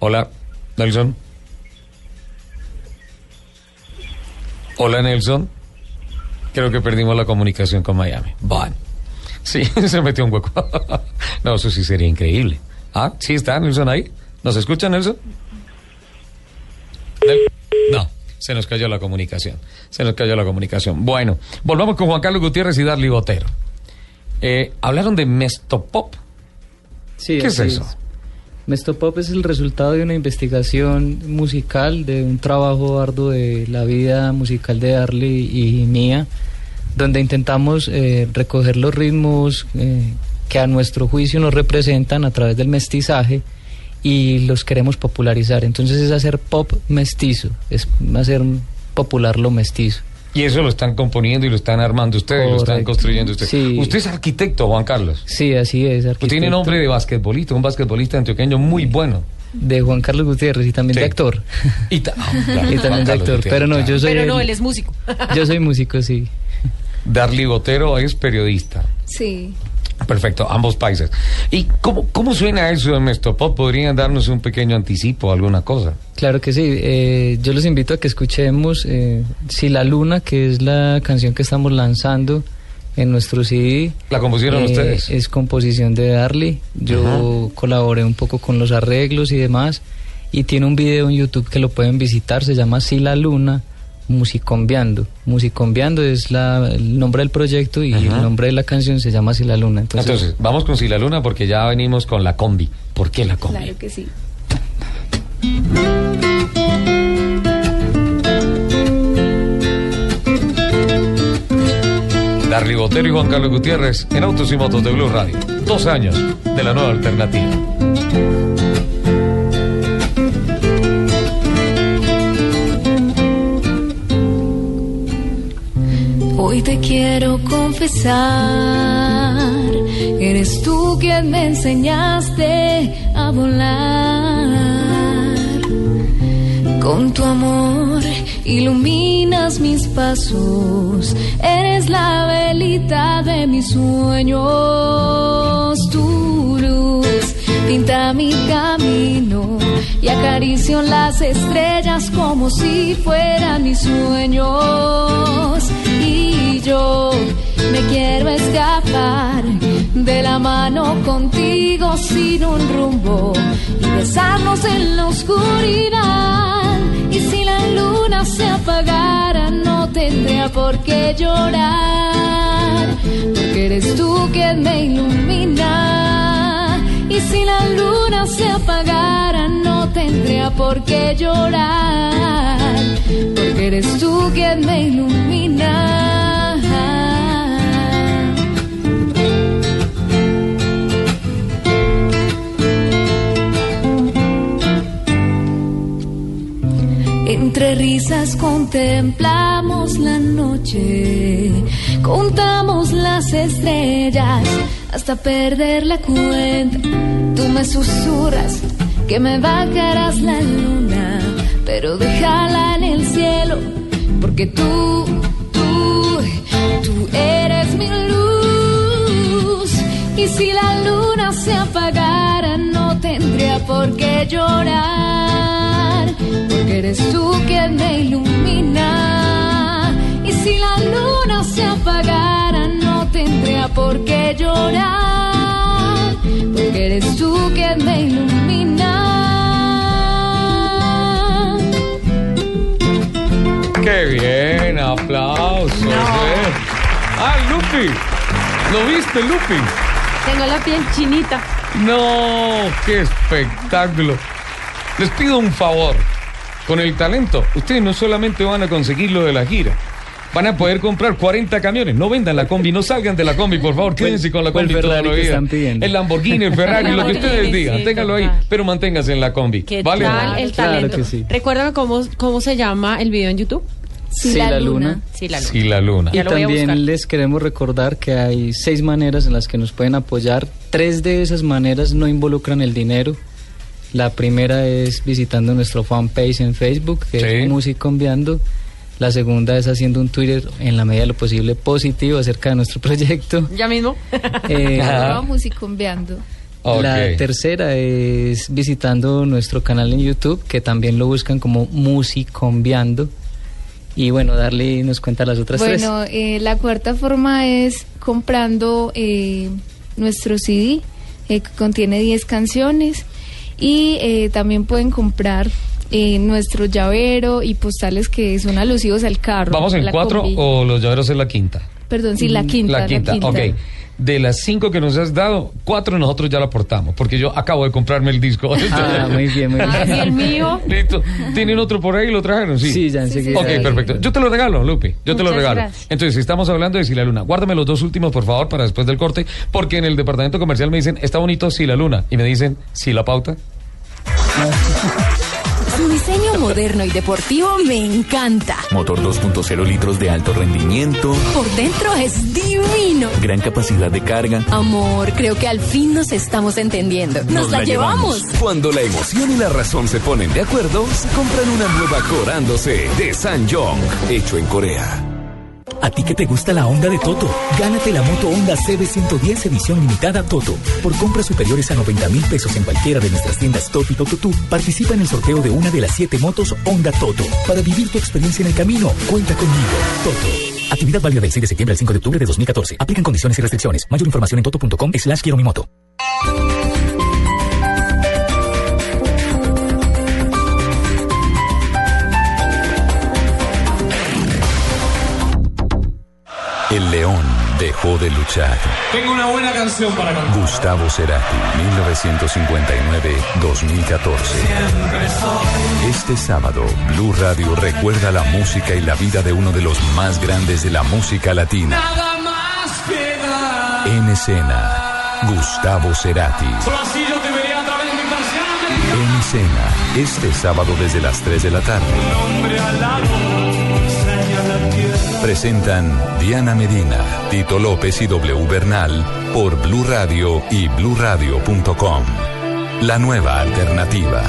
Hola, Nelson. Hola, Nelson. Creo que perdimos la comunicación con Miami. Bueno. Sí, se metió un hueco. no, eso sí sería increíble. Ah, sí está Nelson ahí. ¿Nos escucha, Nelson? Nel- No, se nos cayó la comunicación. Se nos cayó la comunicación. Bueno, volvamos con Juan Carlos Gutiérrez y Darly Botero. Eh, hablaron de Mestopop.
Sí,
¿Qué es eso?
Mesto Pop es el resultado de una investigación musical, de un trabajo arduo de la vida musical de Darly y mía, donde intentamos eh, recoger los ritmos eh, que a nuestro juicio nos representan a través del mestizaje y los queremos popularizar. Entonces es hacer pop mestizo, es hacer popular lo mestizo.
Y eso lo están componiendo y lo están armando ustedes, lo están
Correcto.
construyendo ustedes.
Sí.
Usted es arquitecto, Juan Carlos.
Sí, así es.
Pues tiene
arquitecto.
nombre de basquetbolista, un basquetbolista antioqueño muy bueno.
De Juan Carlos Gutiérrez y también de actor.
Y, ta- ah, claro,
y
Juan
también de actor. Pero no, yo soy.
Pero no, él es músico.
Yo soy músico, sí.
Darly Botero es periodista.
Sí.
Perfecto, ambos países. ¿Y cómo, cómo suena eso de Mesto Pop? ¿Podrían darnos un pequeño anticipo, alguna cosa?
Claro que sí. eh, yo los invito a que escuchemos eh, Si la Luna, que es la canción que estamos lanzando en nuestro CD.
¿La compusieron
Eh,
ustedes?
Es composición de Darly. Yo colaboré un poco con los arreglos y demás. Y tiene un video en YouTube que lo pueden visitar. Se llama Si la Luna. Musicombiando. Musicombiando es la, el nombre del proyecto y el nombre de la canción se llama Si la Luna. Entonces,
Entonces, vamos con Si la Luna porque ya venimos con la combi. ¿Por qué la combi?
Claro que sí.
Darly Botero y Juan Carlos Gutiérrez en Autos y Motos de Blue Radio. Dos años de la nueva alternativa.
Hoy te quiero confesar, eres tú quien me enseñaste a volar. Con tu amor iluminas mis pasos, eres la velita de mis sueños. Tu luz pinta mi camino y acaricio las estrellas como si fueran mis sueños. Yo me quiero escapar de la mano contigo sin un rumbo y besarnos en la oscuridad. Y si la luna se apagara, no tendría por qué llorar, porque eres tú quien me ilumina. Y si la luna se apagara, no tendría por qué llorar, porque eres tú quien me ilumina. Entre risas contemplamos la noche, contamos las estrellas hasta perder la cuenta. Tú me susurras que me bajarás la luna, pero déjala en el cielo, porque tú, tú, tú eres mi luz. Y si la luna se tendría por qué llorar, porque eres tú quien me ilumina. Y si la luna se apagara, no tendría por qué llorar, porque eres tú quien me ilumina.
¡Qué bien! ¡Aplausos! eh. ¡Ah, Lupi! ¿Lo viste, Lupi?
Tengo la piel chinita.
¡No! ¡Qué espectáculo! Les pido un favor. Con el talento, ustedes no solamente van a conseguir lo de la gira, van a poder comprar 40 camiones. No vendan la combi, no salgan de la combi, por favor, quédense con la
el
combi toda la vida.
están pidiendo.
El Lamborghini, el Ferrari, lo que ustedes digan,
sí,
ténganlo ahí, pero manténganse en la combi.
¿Qué
¿Vale?
tal el
Claro
talento?
que sí.
Recuérdame cómo, cómo se llama el video en YouTube.
Sí, la luna.
Sí, la luna.
Sí, la luna.
Y también les queremos recordar que hay seis maneras en las que nos pueden apoyar. Tres de esas maneras no involucran el dinero. La primera es visitando nuestro fanpage en Facebook, que
Sí.
es Musicombiando. La segunda es haciendo un Twitter en la medida de lo posible positivo acerca de nuestro proyecto.
Ya mismo.
Eh. La tercera es visitando nuestro canal en YouTube, que también lo buscan como Musicombiando. Y bueno, darle nos cuenta las otras tres.
Bueno, eh, la cuarta forma es comprando eh, nuestro CD, eh, que contiene 10 canciones. Y eh, también pueden comprar eh, nuestro llavero y postales que son alusivos al carro.
¿Vamos en
la
cuatro
combi.
o los llaveros en la quinta?
Perdón, sí, la quinta.
La quinta, ok. De las cinco que nos has dado, cuatro nosotros ya lo aportamos, porque yo acabo de comprarme el disco.
Ah, muy bien, muy bien.
Ah, ¿y el mío?
Listo. ¿Tienen otro por ahí? ¿Lo trajeron? Sí.
Sí, ya enseguida.
Ok, perfecto. Yo te lo regalo, Lupe. Yo te lo regalo.
gracias.
Entonces, estamos hablando de Si la Luna. Guárdame los dos últimos, por favor, para después del corte, porque en el departamento comercial me dicen, está bonito Si la Luna. Y me dicen, Si la pauta.
Diseño moderno y deportivo me encanta.
Motor 2.0 litros de alto rendimiento.
Por dentro es divino.
Gran capacidad de carga.
Amor, creo que al fin nos estamos entendiendo. Nos, la, llevamos.
Cuando la emoción y la razón se ponen de acuerdo, se compran una nueva Corándose de Sanyong, hecho en Corea.
A ti que te gusta la Honda de Toto, gánate la moto Honda CB110 edición limitada Toto. Por compras superiores a 90 mil pesos en cualquiera de nuestras tiendas Toto y Toto Tú, participa en el sorteo de una de las siete motos Honda Toto. Para vivir tu experiencia en el camino, cuenta conmigo. Toto. Actividad válida del 6 de septiembre al 5 de octubre de 2014. Aplican condiciones y restricciones. Mayor información en toto.com slash quiero.
El león dejó de luchar.
Tengo una buena canción para cantar.
Gustavo Cerati, 1959-2014. Este sábado, Blue Radio recuerda la música y la vida de uno de los más grandes de la música latina.
Nada más queda.
En escena, Gustavo Cerati. En escena, este sábado desde las 3 de la tarde. Presentan Diana Medina, Tito López y W Bernal por Blue Radio y bluradio.com. La nueva alternativa.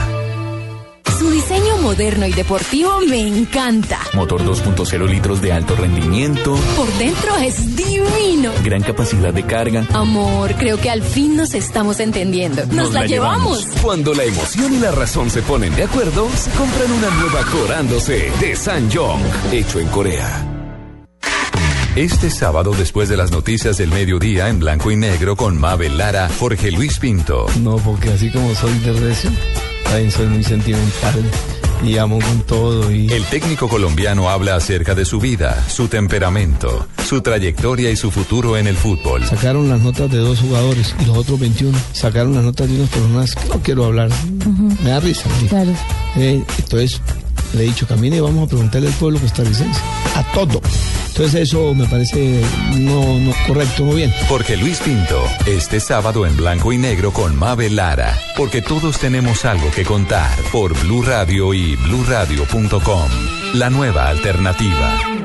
Su diseño moderno y deportivo me encanta.
Motor 2.0 litros de alto rendimiento.
Por dentro es divino.
Gran capacidad de carga.
Amor, creo que al fin nos estamos entendiendo. Nos, la, llevamos.
Cuando la emoción y la razón se ponen de acuerdo, se compran una nueva Corándose de Sanyong, hecho en Corea.
Este sábado, después de las noticias del mediodía en blanco y negro con Mabel Lara, Jorge Luis Pinto.
No, porque así como soy de recio, también soy muy sentimental y amo con todo. Y...
El técnico colombiano habla acerca de su vida, su temperamento, su trayectoria y su futuro en el fútbol.
Sacaron las notas de dos jugadores y los otros 21 sacaron las notas de unas personas que no quiero hablar. Me da risa. ¿sí?
Claro.
Eh, entonces le he dicho, camine y vamos a preguntarle al pueblo costarricense. A todo. Entonces eso me parece no, no correcto, no bien.
Jorge Luis Pinto, este sábado en blanco y negro con Mabel Lara, porque todos tenemos algo que contar por Blue Radio y bluradio.com. La nueva alternativa.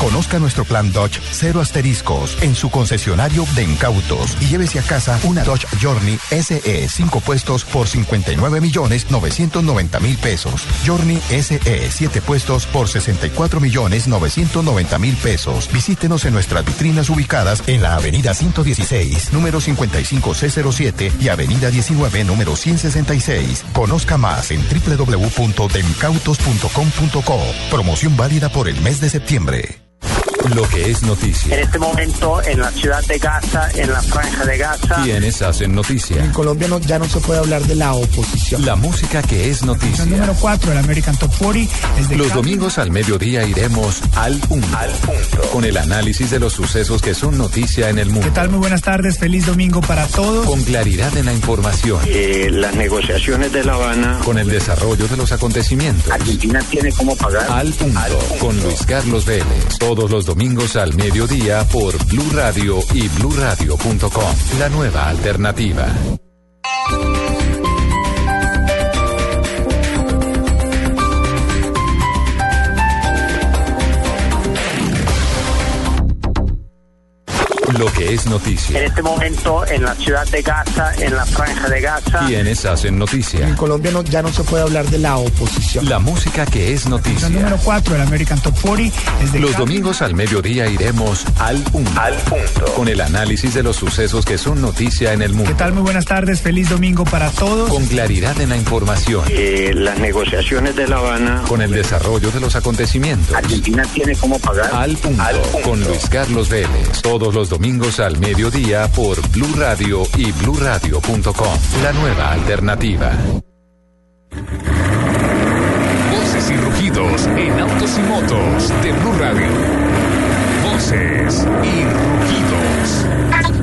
Conozca nuestro plan Dodge cero asteriscos en su concesionario de incautos y llévese a casa una Dodge Journey SE 5 puestos por 59 millones 990 mil pesos. Journey SE 7 puestos por 64 millones 990 mil pesos. Visítenos en nuestras vitrinas ubicadas en la avenida 116, número 55C07 y avenida 19, número 166. Conozca más en www.demcautos.com.co. Promoción válida por el mes de septiembre.
Lo que es noticia.
En este momento, en la ciudad de Gaza, en la franja de Gaza.
Quienes hacen noticia.
En Colombia no- ya no se puede hablar de la oposición.
La música que es noticia.
número 4 del American Top 40 es de
Los domingos al mediodía iremos al punto, con el análisis de los sucesos que son noticia en el mundo.
¿Qué tal? Muy buenas tardes. Feliz domingo para todos.
Con claridad en la información.
Eh, las negociaciones de La Habana.
Con el desarrollo de los acontecimientos.
Argentina tiene cómo pagar.
Al punto, con Luis Carlos Vélez. Todos los domingos al mediodía por Blue Radio y bluradio.com. La nueva alternativa. Lo que es noticia.
En este momento, en la ciudad de Gaza, en la franja de Gaza.
Quienes hacen noticia.
En Colombia no- ya no se puede hablar de la oposición.
La música que es noticia.
número 4 del American Top 40 es de
Los domingos al mediodía iremos al punto, con el análisis de los sucesos que son noticia en el mundo.
¿Qué tal? Muy buenas tardes. Feliz domingo para todos.
Con claridad en la información.
Eh, las negociaciones de La Habana.
Con el desarrollo de los acontecimientos.
Argentina tiene cómo pagar.
Al punto, con Luis Carlos Vélez. Todos los domingos al mediodía por Blue Radio y bluradio.com. La nueva alternativa.
Voces y rugidos en autos y motos de Blue Radio. Voces
y rugidos.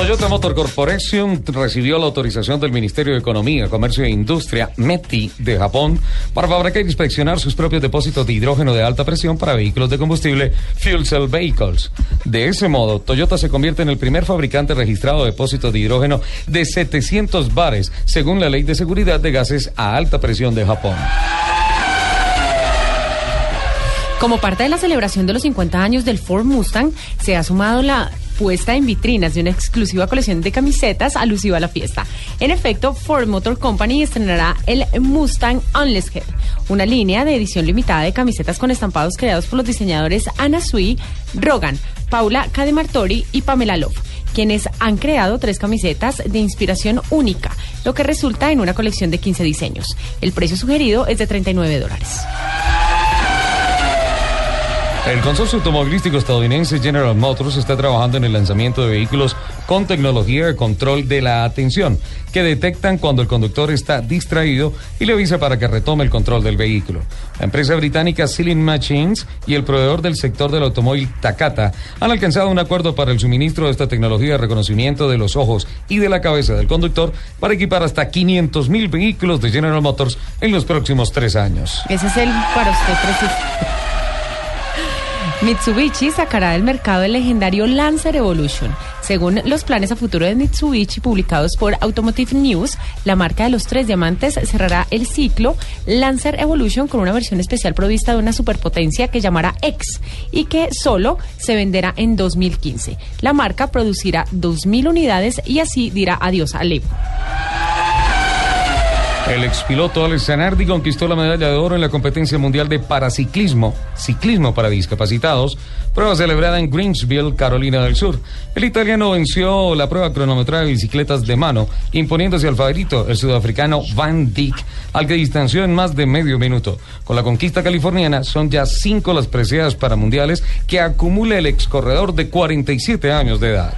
Toyota Motor Corporation recibió la autorización del Ministerio de Economía, Comercio e Industria, METI, de Japón, para fabricar e inspeccionar sus propios depósitos de hidrógeno de alta presión para vehículos de combustible Fuel Cell Vehicles. De ese modo, Toyota se convierte en el primer fabricante registrado de depósitos de hidrógeno de 700 bares, según la Ley de Seguridad de Gases a Alta Presión de Japón.
Como parte de la celebración de los 50 años del Ford Mustang, se ha sumado la puesta en vitrinas de una exclusiva colección de camisetas alusiva a la fiesta. En efecto, Ford Motor Company estrenará el Mustang Unless Head, una línea de edición limitada de camisetas con estampados creados por los diseñadores Anna Sui, Rogan, Paula Cademartori y Pamela Love quienes han creado tres camisetas de inspiración única, lo que resulta en una colección de 15 diseños. El precio sugerido es de 39 dólares.
El consorcio automovilístico estadounidense General Motors está trabajando en el lanzamiento de vehículos con tecnología de control de la atención, que detectan cuando el conductor está distraído y le avisa para que retome el control del vehículo. La empresa británica Ceiling Machines y el proveedor del sector del automóvil Takata han alcanzado un acuerdo para el suministro de esta tecnología de reconocimiento de los ojos y de la cabeza del conductor para equipar hasta 500 mil vehículos de General Motors en los próximos tres años.
Ese es el para usted preciso. Mitsubishi sacará del mercado el legendario Lancer Evolution. Según los planes a futuro de Mitsubishi publicados por Automotive News, la marca de los tres diamantes cerrará el ciclo Lancer Evolution con una versión especial provista de una superpotencia que llamará X y que solo se venderá en 2015. La marca producirá 2.000 unidades y así dirá adiós al Evo.
El expiloto Alex Zanardi conquistó la medalla de oro en la competencia mundial de paraciclismo, ciclismo para discapacitados, prueba celebrada en Greensville, Carolina del Sur. El italiano venció la prueba cronometrada de bicicletas de mano, imponiéndose al favorito, el sudafricano Van Dijk, al que distanció en más de medio minuto. Con la conquista californiana, son ya cinco las preciadas para mundiales que acumula el excorredor de 47 años de edad.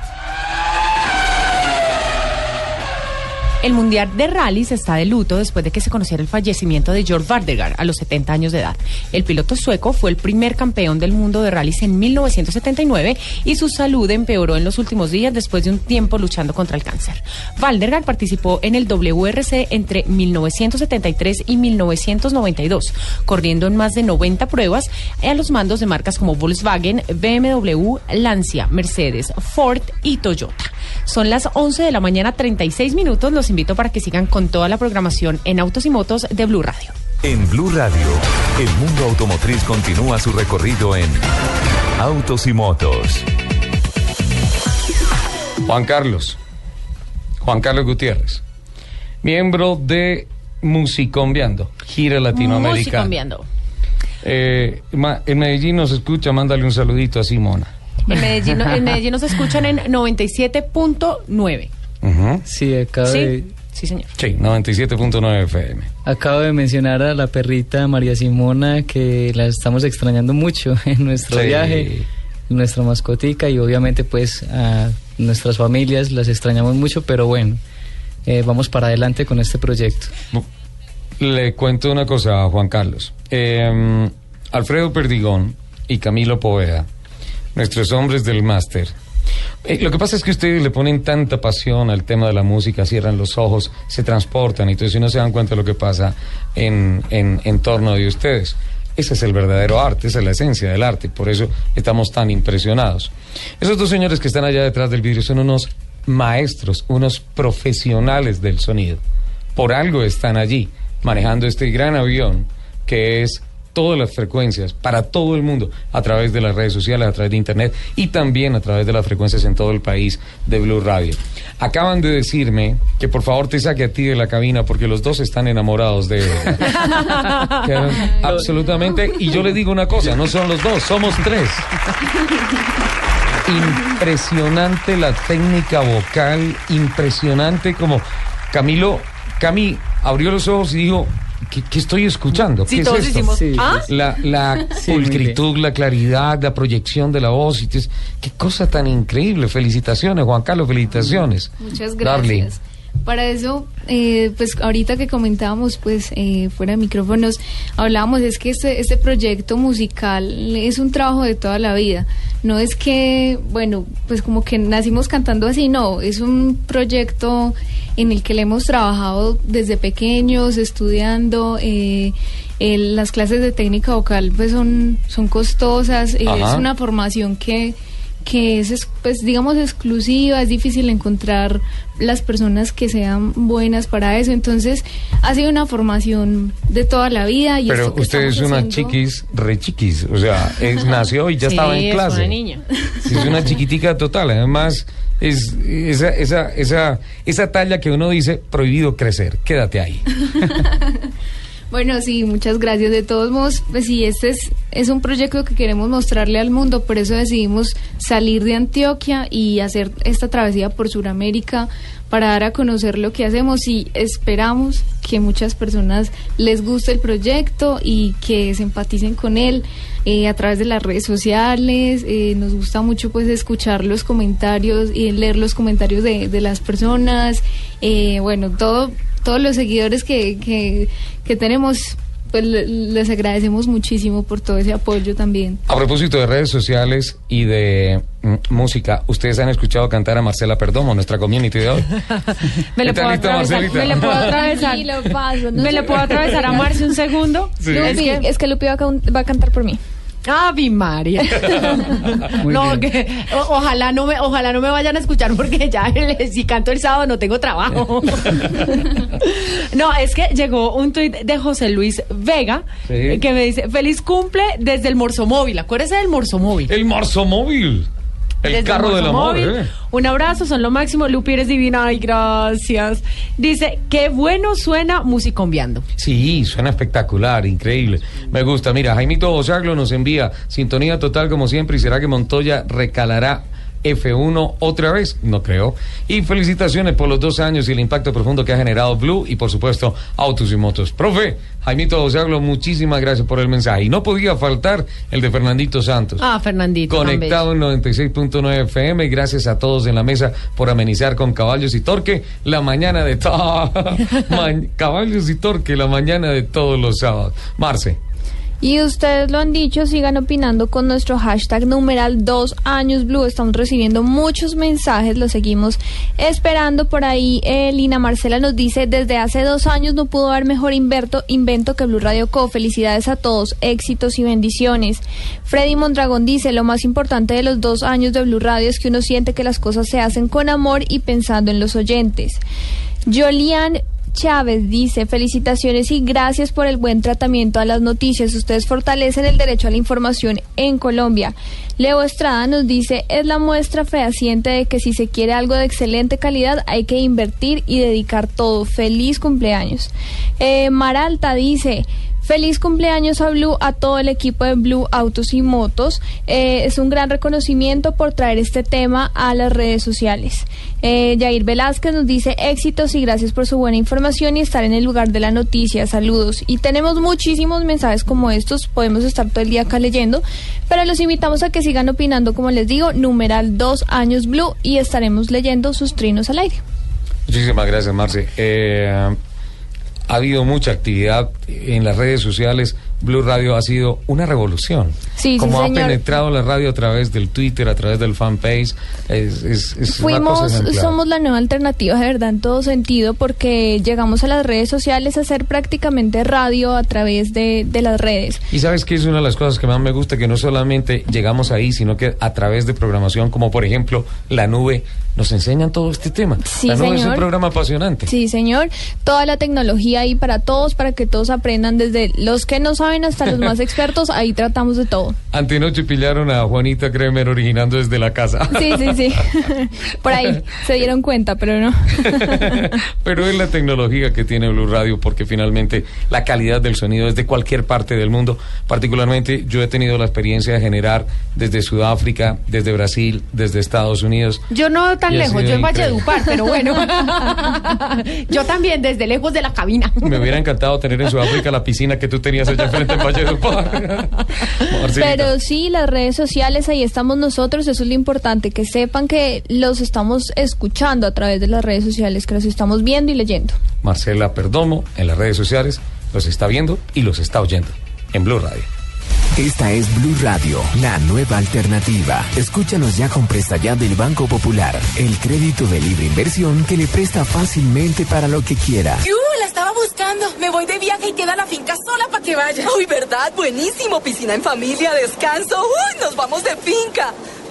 El Mundial de Rallys está de luto después de que se conociera el fallecimiento de Georg Vardegar a los 70 años de edad. El piloto sueco fue el primer campeón del mundo de rallies en 1979 y su salud empeoró en los últimos días después de un tiempo luchando contra el cáncer. Vardegar participó en el WRC entre 1973 y 1992, corriendo en más de 90 pruebas a los mandos de marcas como Volkswagen, BMW, Lancia, Mercedes, Ford y Toyota. Son las 11 de la mañana, 36 minutos. Los invito para que sigan con toda la programación en Autos y Motos de Blue Radio.
En Blue Radio, el mundo automotriz continúa su recorrido en Autos y Motos.
Juan Carlos. Juan Carlos Gutiérrez. Miembro de Musicombiando, gira latinoamericana.
Musicombiando.
Eh, en Medellín nos escucha, mándale un saludito a Simona.
En Medellín, en Medellín nos escuchan en 97.9.
Sí, acabo de...
Sí, sí, señor.
Sí, 97.9 FM.
Acabo de mencionar a la perrita María Simona que la estamos extrañando mucho en nuestro
Sí.
viaje, nuestra mascotica y obviamente pues a nuestras familias las extrañamos mucho, pero bueno, eh, vamos para adelante con este proyecto.
Le cuento una cosa a Juan Carlos. Eh, Alfredo Perdigón y Camilo Poveda, nuestros hombres del máster. Eh, lo que pasa es que ustedes le ponen tanta pasión al tema de la música, cierran los ojos, se transportan y entonces no se dan cuenta de lo que pasa en, en, torno de ustedes. Ese es el verdadero arte, esa es la esencia del arte, por eso estamos tan impresionados. Esos dos señores que están allá detrás del vidrio son unos maestros, unos profesionales del sonido. Por algo están allí, manejando este gran avión que es todas las frecuencias para todo el mundo a través de las redes sociales, a través de internet y también a través de las frecuencias en todo el país de Blue Radio. Acaban de decirme que por favor te saque a ti de la cabina porque los dos están enamorados de absolutamente. Y yo le digo una cosa, no son los dos, somos tres. Impresionante la técnica vocal, impresionante como Camilo, Cami abrió los ojos y dijo, ¿qué, qué estoy escuchando?
Sí,
¿Qué es esto?"
hicimos, Sí. ¿ah?
La, la
Sí,
pulcritud, la claridad, la proyección de la voz. y qué cosa tan increíble. Felicitaciones, Juan Carlos, felicitaciones.
Muchas
Darling.
Para eso, eh, pues ahorita que comentábamos, pues eh, fuera de micrófonos, hablábamos, es que este, este proyecto musical es un trabajo de toda la vida. No es que, bueno, pues como que nacimos cantando así, no, es un proyecto en el que le hemos trabajado desde pequeños, estudiando. Eh, el- las clases de técnica vocal pues son, son costosas, es una formación que que es, es, pues digamos exclusiva, es difícil encontrar las personas que sean buenas para eso, entonces ha sido una formación de toda la vida y
Pero usted es una
haciendo-
chiquis, re chiquis. O sea, es- nació y ya
Sí,
estaba en
es
clase.
una niña.
Sí, es una chiquitica total. Además, es esa, esa, esa, esa talla que uno dice prohibido crecer. Quédate ahí.
Bueno, sí, muchas gracias. De todos modos, pues sí, este es, es un proyecto que queremos mostrarle al mundo, por eso decidimos salir de Antioquia y hacer esta travesía por Sudamérica para dar a conocer lo que hacemos y esperamos que muchas personas les guste el proyecto y que se empaticen con él eh, a través de las redes sociales. Eh, nos gusta mucho pues escuchar los comentarios y leer los comentarios de, de las personas. Eh, bueno, todo todos los seguidores que, que, que tenemos, pues le- les agradecemos muchísimo por todo ese apoyo también.
A propósito de redes sociales y de mm, música, ¿ustedes han escuchado cantar a Marcela Perdomo, nuestra community de hoy?
¿Me le
¿Qué
puedo atravesar?
Marcelita?
¿Me le puedo atravesar?
Sí, lo paso, no
¿Me
se
le puedo atravesar a Marce un segundo?
Sí.
Es que-
es que Lupi va a, va a cantar por mí.
Ave María. No, que o- ojalá no me ojalá no me vayan a escuchar porque ya el- si canto el sábado no tengo trabajo. no, es que llegó un tuit de José Luis Vega
Sí.
que me dice, "Feliz cumple desde el Morso Móvil." Acuérdese del Morso Móvil.
El Marzo Móvil. El
Desde
carro del amor. ¿eh?
Un abrazo, son lo máximo. Lupi, eres divina. Ay, gracias. Dice, qué bueno suena musicombiando.
Sí, suena espectacular, increíble. Me gusta. Mira, Jaimito Osaglo nos envía sintonía total como siempre. ¿Y será que Montoya recalará F1 otra vez? No creo. Y felicitaciones por los dos años y el impacto profundo que ha generado Blue y por supuesto Autos y Motos. Profe, Jaimito Osaglo, muchísimas gracias por el mensaje. Y no podía faltar el de Fernandito Santos.
Ah, Fernandito.
Conectado en 96.9 FM. Gracias a todos en la mesa por amenizar con caballos y torque la mañana de caballos y torque la mañana de todos los sábados. Marce.
Y ustedes lo han dicho, sigan opinando con nuestro hashtag numeral 2 años blue. Estamos recibiendo muchos mensajes, los seguimos esperando por ahí. Eh, Lina Marcela nos dice, desde hace dos años no pudo haber mejor invento, invento que Blue Radio Co. Felicidades a todos, éxitos y bendiciones. Freddy Mondragón dice, lo más importante de los dos años de Blue Radio es que uno siente que las cosas se hacen con amor y pensando en los oyentes. Jolian Chávez dice, felicitaciones y gracias por el buen tratamiento a las noticias. Ustedes fortalecen el derecho a la información en Colombia. Leo Estrada nos dice, es la muestra fehaciente de que si se quiere algo de excelente calidad hay que invertir y dedicar todo. Feliz cumpleaños. Eh, Maralta dice, Feliz cumpleaños a Blue, a todo el equipo de Blue Autos y Motos. Eh, es un gran reconocimiento por traer este tema a las redes sociales. Eh, Jair Velázquez nos dice éxitos y gracias por su buena información y estar en el lugar de la noticia. Saludos. Y tenemos muchísimos mensajes como estos, podemos estar todo el día acá leyendo, pero los invitamos a que sigan opinando, como les digo, numeral 2 años Blue y estaremos leyendo sus trinos al aire.
Muchísimas gracias, Marce. Eh, ha habido mucha actividad en las redes sociales. Blue Radio ha sido una revolución.
Sí, sí,
Como ha
señor.
penetrado la radio a través del Twitter, a través del fanpage, es, es, es una cosa
Fuimos, somos la nueva alternativa de verdad en todo sentido porque llegamos a las redes sociales a hacer prácticamente radio a través de, de las redes.
Y sabes que es una de las cosas que más me gusta, que no solamente llegamos ahí, sino que a través de programación, como por ejemplo La Nube, nos enseñan todo este tema.
Sí,
la Nube es un
señor.
programa apasionante.
Sí, señor. Toda la tecnología ahí para todos, para que todos aprendan desde los que no saben hasta los más expertos, ahí tratamos de todo.
Antenoche pillaron a Juanita Kremer originando desde la casa.
Sí, sí, sí. Por ahí se dieron cuenta, pero no.
Pero es la tecnología que tiene Blue Radio porque finalmente la calidad del sonido es de cualquier parte del mundo. Particularmente yo he tenido la experiencia de generar desde Sudáfrica, desde Brasil, desde Estados Unidos.
Yo no tan lejos, yo en. Valledupar, pero bueno. yo también desde lejos de la cabina.
Me hubiera encantado tener en Sudáfrica la piscina que tú tenías allá enfrente
Pero sí, las redes sociales, ahí estamos nosotros, eso es lo importante, que sepan que los estamos escuchando a través de las redes sociales, que los estamos viendo y leyendo.
Marcela Perdomo en las redes sociales los está viendo y los está oyendo en Blue Radio.
Esta es Blue Radio, la nueva alternativa. Escúchanos ya con Presta Ya del Banco Popular, el crédito de libre inversión que le presta fácilmente para lo que quiera.
¡Yu! La estaba buscando. Me voy de viaje y queda la finca sola para que vaya. Uy, ¿verdad? Buenísimo. Piscina en familia, descanso. Uy, nos vamos de finca.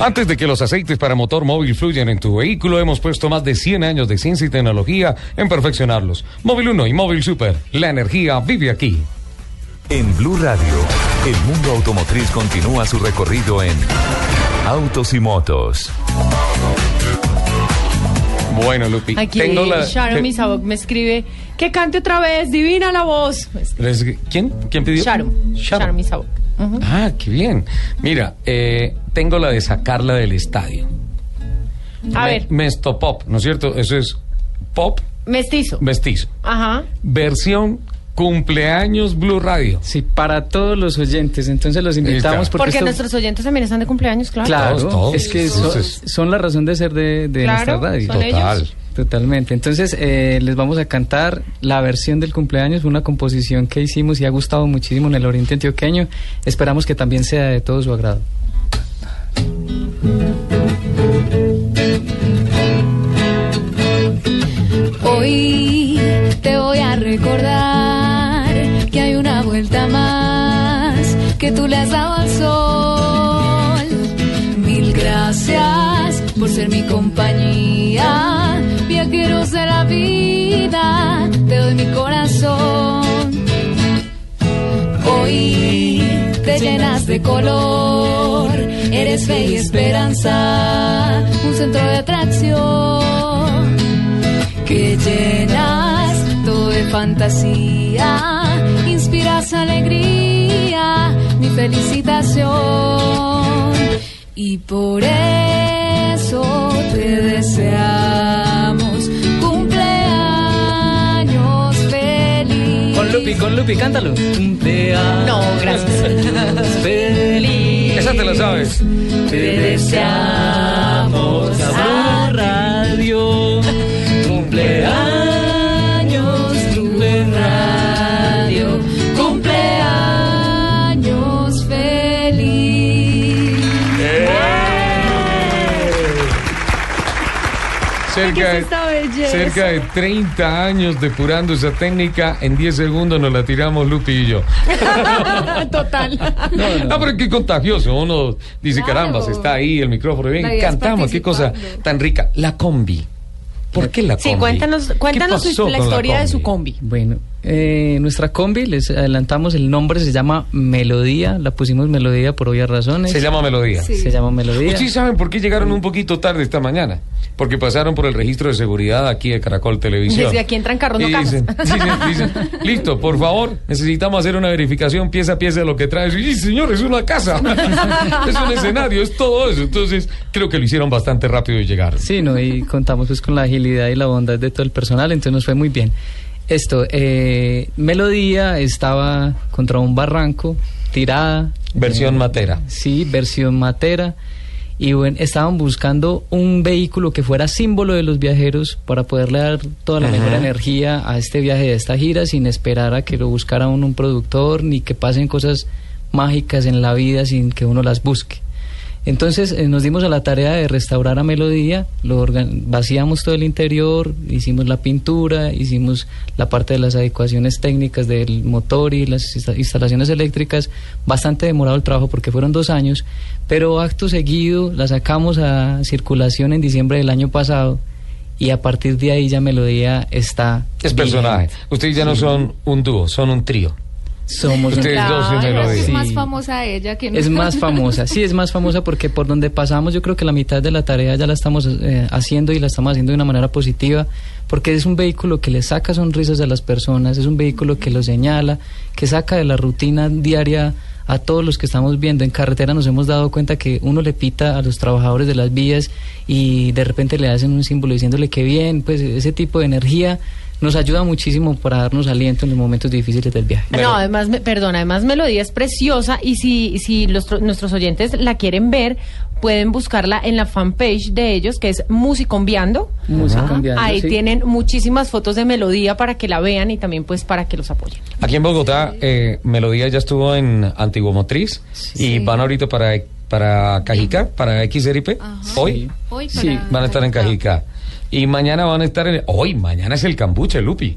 Antes de que los aceites para motor móvil fluyan en tu vehículo, hemos puesto más de 100 años de ciencia y tecnología en perfeccionarlos. Móvil 1 y Móvil Super. La energía vive aquí.
En Blue Radio, el mundo automotriz continúa su recorrido en Autos y Motos.
Bueno, Lupi,
Aquí
tengo la...
Sharon
te-
Misabok me escribe que cante otra vez, divina la voz.
¿Quién? ¿Quién pidió?
Sharon. Sharon Misabok.
Ah, qué bien. Mira, eh, tengo la de sacarla del estadio.
A
Me-
ver.
Mesto Pop, ¿no es cierto? Eso es pop
Mestizo.
mestizo.
Ajá.
Versión cumpleaños Blue Radio.
Sí, para todos los oyentes. Entonces los invitamos porque,
Porque
esto-
nuestros oyentes también están de cumpleaños, claro.
Claro,
Todos, todos.
es que son, son la razón de ser de, de
Claro,
nuestra radio.
son ellos.
Total.
Totalmente. Entonces eh, les vamos a cantar la versión del cumpleaños, una composición que hicimos y ha gustado muchísimo en el Oriente Antioqueño. Esperamos que también sea de todo su agrado.
Hoy te voy a recordar que hay una vuelta más que tú le has dado al sol. Mil gracias por ser mi compañía, viajeros de la vida, te doy mi corazón. Hoy te llenas de color, eres fe y esperanza, un centro de atracción que llenas todo de fantasía, inspiras alegría, mi felicitación. Y por eso te deseamos cumpleaños feliz.
Con Lupi, con Lupi, cántalo. Cumpleaños
No, gracias.
feliz.
Esa te la sabes.
Te deseamos a
Cerca de, cerca de 30 años depurando esa técnica, en 10 segundos nos la tiramos Lupi y yo.
Total.
No, pero qué contagioso. Uno dice,
Claro.
caramba, se está ahí el micrófono.
Es
cantamos, qué cosa tan rica. La combi. ¿Por qué la combi?
Sí, cuéntanos,
¿Qué
cuéntanos la historia de su combi.
Bueno, eh, nuestra combi, les adelantamos el nombre, se llama Melodía, la pusimos Melodía por obvias razones.
Se llama Melodía.
Se llama Melodía.
¿Ustedes saben por qué llegaron un poquito tarde esta mañana? Porque pasaron por el registro de seguridad aquí de Caracol Televisión.
Desde aquí entran carros, no
dicen, dicen- dicen, listo, por favor, necesitamos hacer una verificación pieza a pieza de lo que trae. Y señor, es una casa, es un escenario, es todo eso. Entonces, creo que lo hicieron bastante rápido y llegaron.
Sí, no, y contamos pues con la agilidad y la bondad de todo el personal, entonces nos fue muy bien. Esto, eh, Melodía estaba contra un barranco, tirada.
Versión
eh,
matera.
Sí, versión matera. Y bueno, estaban buscando un vehículo que fuera símbolo de los viajeros para poderle dar toda la
Ajá.
mejor energía a este viaje de esta gira sin esperar a que lo buscara uno un productor ni que pasen cosas mágicas en la vida sin que uno las busque. Entonces eh, nos dimos a la tarea de restaurar a Melodía, lo vaciamos todo el interior, hicimos la pintura, hicimos la parte de las adecuaciones técnicas del motor y las insta- instalaciones eléctricas. Bastante demorado el trabajo porque fueron dos años, pero acto seguido la sacamos a circulación en diciembre del año pasado y a partir de ahí ya Melodía está...
Es
vigente.
personaje. Ustedes ya no son un dúo, son un trío.
Somos
Ustedes dos
Claro,
Melodía.
es
Sí.
más famosa ella que
Es más famosa, sí, es más famosa porque por donde pasamos yo creo que la mitad de la tarea ya la estamos eh, haciendo y la estamos haciendo de una manera positiva porque es un vehículo que le saca sonrisas a las personas, es un vehículo que lo señala, que saca de la rutina diaria a todos los que estamos viendo en carretera nos hemos dado cuenta que uno le pita a los trabajadores de las vías y de repente le hacen un símbolo diciéndole que bien, pues ese tipo de energía nos ayuda muchísimo para darnos aliento en los momentos difíciles del viaje.
No, además, me- perdón, además Melodía es preciosa y si, si los, tro- nuestros oyentes la quieren ver, pueden buscarla en la fanpage de ellos, que es Musicombiando.
Musicombiando,
Ahí
sí.
tienen muchísimas fotos de Melodía para que la vean y también pues para que los apoyen.
Aquí en Bogotá, eh, Melodía ya estuvo en Antiguo Motriz y van ahorita para, para Cajica, para XRP. Hoy,
Hoy
sí,
para
van a estar en Cajica. Y mañana van a estar en... Hoy, mañana es el cambuche, Lupi.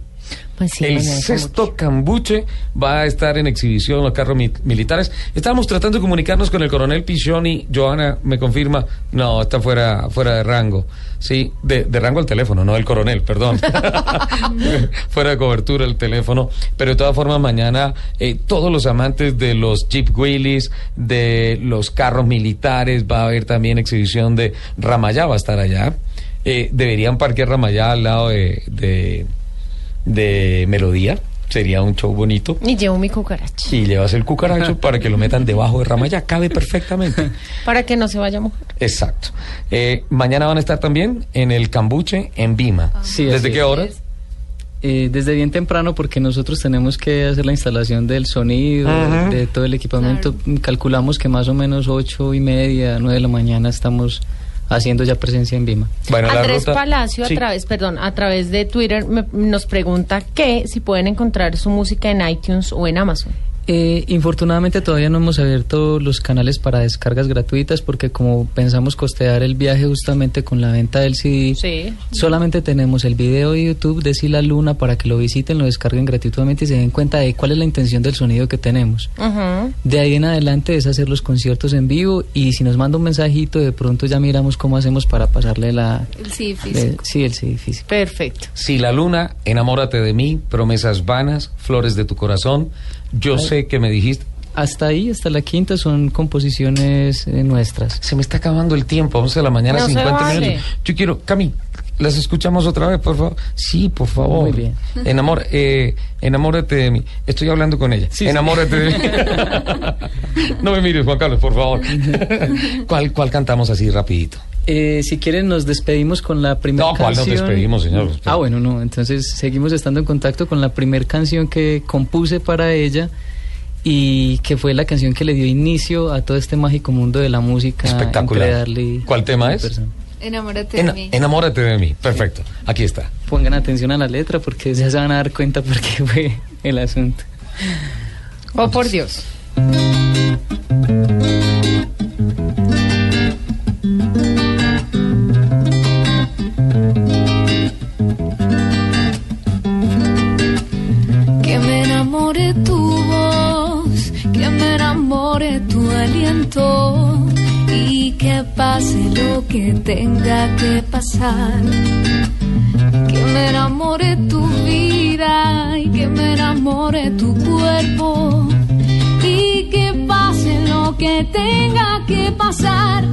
Pues sí,
el sexto cambuche va a estar en exhibición los carros mi- militares. Estábamos tratando de comunicarnos con el coronel Pichoni. Joana me confirma, no, está fuera, fuera de rango. Sí, de, de rango el teléfono, no el coronel, perdón. fuera de cobertura el teléfono. Pero de todas formas, mañana eh, todos los amantes de los Jeep Willys, de los carros militares, va a haber también exhibición de Ramayá, va a estar allá. Eh, deberían parquear Ramayá al lado de- de de melodía. Sería un show bonito.
Y llevo mi cucaracha
Y llevas el cucaracho para que lo metan debajo de rama. Ya cabe perfectamente.
para que no se vaya a mojar.
Exacto. Eh, mañana van a estar también en el Cambuche, en Vima.
Sí,
¿Desde qué
es.
hora?
Eh, desde bien temprano porque nosotros tenemos que hacer la instalación del sonido, de todo el equipamiento. Calculamos que más o menos ocho y media, nueve de la mañana estamos haciendo ya presencia en Vima.
Bueno,
Andrés Palacio
Sí.
a través, perdón, a través de Twitter me- nos pregunta que si pueden encontrar su música en iTunes o en Amazon.
Eh, infortunadamente todavía no hemos abierto los canales para descargas gratuitas porque como pensamos costear el viaje justamente con la venta del CD,
Sí.
solamente tenemos el video de YouTube de Sila Luna para que lo visiten, lo descarguen gratuitamente y se den cuenta de cuál es la intención del sonido que tenemos. De ahí en adelante es hacer los conciertos en vivo y si nos manda un mensajito de pronto ya miramos cómo hacemos para pasarle la...
El sí
le-
físico.
sí, el CD físico.
Perfecto.
Si la luna, enamórate de mí, promesas vanas, flores de tu corazón. Yo
Ay.
sé que me dijiste.
Hasta ahí, hasta la quinta, son composiciones eh, nuestras.
Se me está acabando el tiempo, 11 de la mañana,
No se
50
vale.
minutos. Yo quiero, Cami, ¿las escuchamos otra vez, por favor? Sí, por favor.
Muy bien.
Enamor, eh, enamórate de mí. Estoy hablando con ella.
Sí, sí.
enamórate de mí. no me mires, Juan Carlos, por favor. ¿Cuál, ¿Cuál cantamos así rapidito?
Eh, si quieren nos despedimos con la primera
No, ¿cuál nos
canción.
despedimos, señor?
Ah, bueno, no, entonces seguimos estando en contacto con la primera canción que compuse para ella y que fue la canción que le dio inicio a todo este mágico mundo de la música.
Espectacular. ¿Cuál tema es?
persona.
Enamórate
Ena-
de mí.
enamórate de mí. Perfecto. Aquí está.
Pongan atención a la letra porque ya se van a dar cuenta por qué fue el asunto.
Oh, por Dios.
Que me enamore tu vida y que me enamore tu cuerpo y que pase lo que tenga que pasar.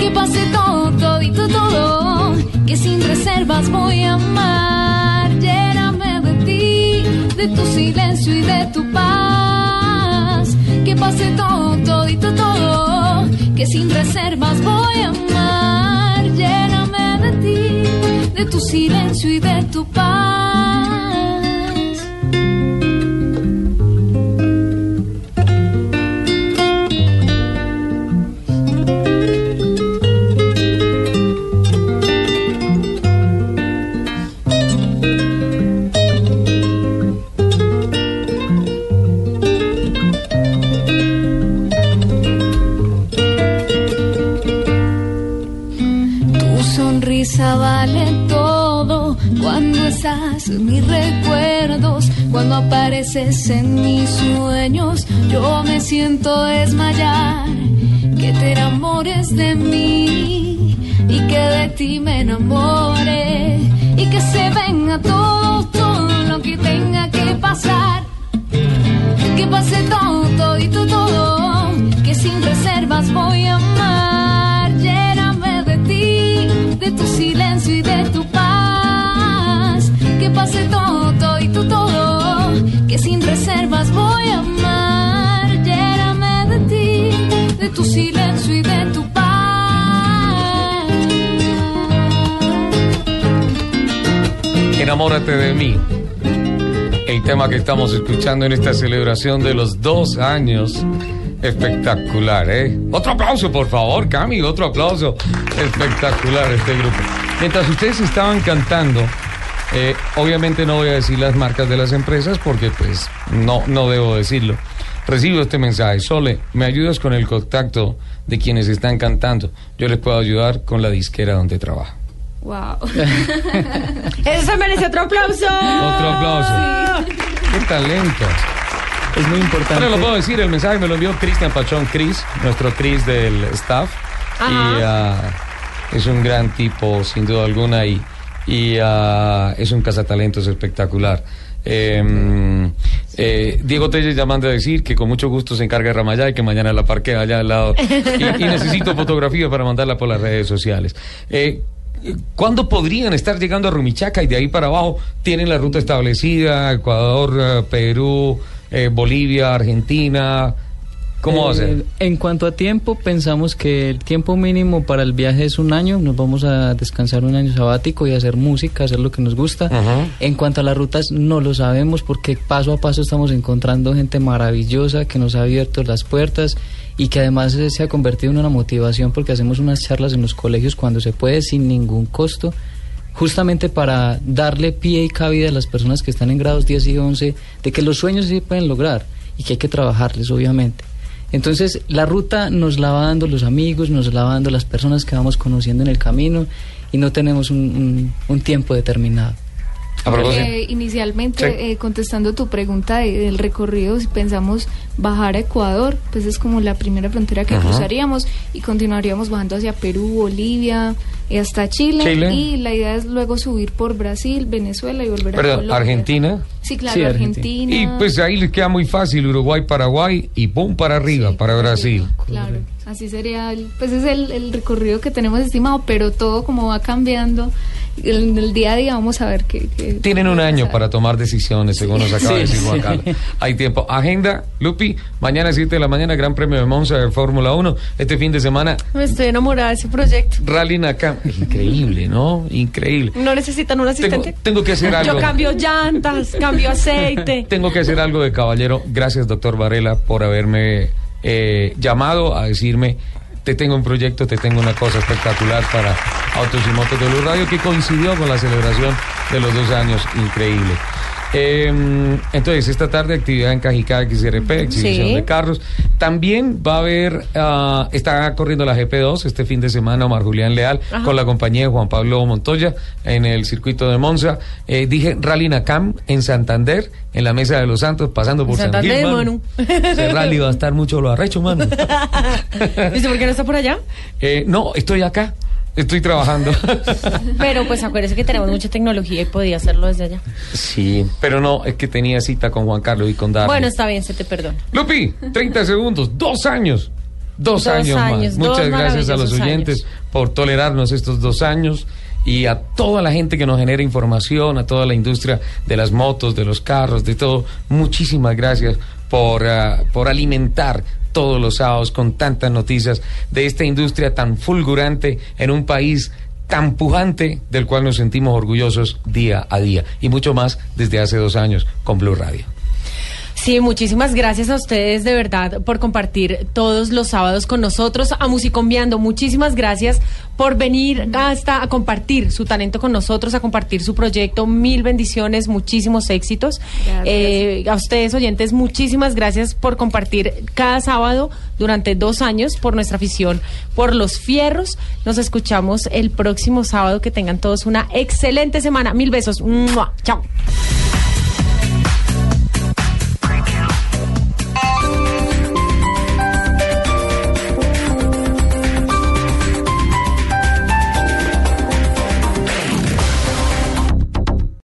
Que pase todo, todito, todo, que sin reservas voy a amar. Lléname de ti, de tu silencio y de tu paz. Que pase todo, todito, todo, que sin reservas voy a amar. Lléname de ti, de tu silencio y de tu paz.
Enamórate de mí. El tema que estamos escuchando en esta celebración de los dos años. Espectacular, ¿eh? Otro aplauso, por favor, Cami, otro aplauso. Espectacular este grupo. Mientras ustedes estaban cantando, eh, obviamente no voy a decir las marcas de las empresas porque pues no, no debo decirlo. Recibo este mensaje. Sole, ¿me ayudas con el contacto de quienes están cantando? Yo les puedo ayudar con la disquera donde trabajo.
Wow.
Eso se merece otro aplauso.
Otro aplauso. ¡Qué talento!
Es muy importante.
Ahora lo puedo decir, el mensaje me lo envió Cristian Pachón, Cris, nuestro Cris del staff. Y ah, es un gran tipo, sin duda alguna, y, y ah, es un cazatalentos espectacular. Eh, eh, Diego Telles ya manda a decir que con mucho gusto se encarga de Ramayá y que mañana la parquea allá al lado. Y, y necesito fotografía para mandarla por las redes sociales. Eh, ¿Cuándo podrían estar llegando a Rumichaca y de ahí para abajo tienen la ruta establecida? Ecuador, eh, Perú, eh, Bolivia, Argentina. ¿Cómo va a
Eh,
ser?
En cuanto a tiempo, pensamos que el tiempo mínimo para el viaje es un año. Nos vamos a descansar un año sabático y hacer música, hacer lo que nos gusta. En cuanto a las rutas, no lo sabemos porque paso a paso estamos encontrando gente maravillosa que nos ha abierto las puertas y que además eh, se ha convertido en una motivación porque hacemos unas charlas en los colegios cuando se puede sin ningún costo justamente para darle pie y cabida a las personas que están en grados 10 y 11 de que los sueños sí pueden lograr y que hay que trabajarles, obviamente. Entonces, la ruta nos la va dando los amigos, nos la va dando las personas que vamos conociendo en el camino y no tenemos un tiempo determinado.
Eh, inicialmente,
Sí.
eh, contestando tu pregunta de- del recorrido, si pensamos bajar a Ecuador, pues es como la primera frontera que
Ajá.
cruzaríamos y continuaríamos bajando hacia Perú, Bolivia, y hasta Chile,
Chile.
Y la idea es luego subir por Brasil, Venezuela y volver a
Perdón,
Colombia.
Argentina.
Sí, claro, Argentina.
Y pues ahí les queda muy fácil, Uruguay, Paraguay y pum para arriba, para Brasil.
Claro, así sería, el- pues es el, el recorrido que tenemos estimado, pero todo como va cambiando, en el día a día vamos a ver qué... qué-
Tienen un año para tomar decisiones, según nos acaba de decir Juan
sí.
Carlos. Hay tiempo. Agenda, Lupi, mañana 7 de la mañana, Gran Premio de Monza de Fórmula 1. Este fin de semana,
Me estoy enamorada de ese proyecto.
Rally Nakam. Increíble, ¿no? Increíble.
¿No necesitan un asistente?
tengo que hacer algo.
Yo cambio llantas, cambio aceite.
Tengo que hacer algo de caballero. Gracias, doctor Varela, por haberme eh, llamado a decirme, te tengo un proyecto, te tengo una cosa espectacular para Autos y Motos de Blue Radio que coincidió con la celebración de los dos años. Increíble. Eh, entonces, esta tarde actividad en Cajicá XRP, exhibición
Sí.
de carros. También va a haber, ah, está corriendo la GP2 este fin de semana Omar Julián Leal
Ajá.
con la compañía de Juan Pablo Montoya en el circuito de Monza. Eh, dije Rally Nakam en Santander, en la Mesa de los Santos, pasando por San
Santander,
Gil,
Manu.
Ese rally va a estar mucho lo arrecho, mano.
¿Dice por qué no está por allá?
Eh, no, estoy acá, estoy trabajando.
Pero pues acuérdese que tenemos mucha tecnología y podía hacerlo desde allá.
sí, pero no, es que tenía cita con Juan Carlos y con Darly.
Bueno, está bien, se te perdona.
Lupi, 30 segundos, dos años. Dos,
Dos
años,
años,
más.
dos
Muchas gracias a los oyentes
años.
por tolerarnos estos dos años y a toda la gente que nos genera información, a toda la industria de las motos, de los carros, de todo. Muchísimas gracias por, ah, por alimentar todos los sábados con tantas noticias de esta industria tan fulgurante en un país tan pujante del cual nos sentimos orgullosos día a día y mucho más desde hace dos años con Blue Radio.
Sí, muchísimas gracias a ustedes de verdad por compartir todos los sábados con nosotros. A Musicombiando, muchísimas gracias por venir hasta a compartir su talento con nosotros, a compartir su proyecto. Mil bendiciones, muchísimos éxitos. Eh, a ustedes oyentes, muchísimas gracias por compartir cada sábado durante dos años por nuestra afición por los fierros. Nos escuchamos el próximo sábado. Que tengan todos una excelente semana. Mil besos. ¡Mua! Chao.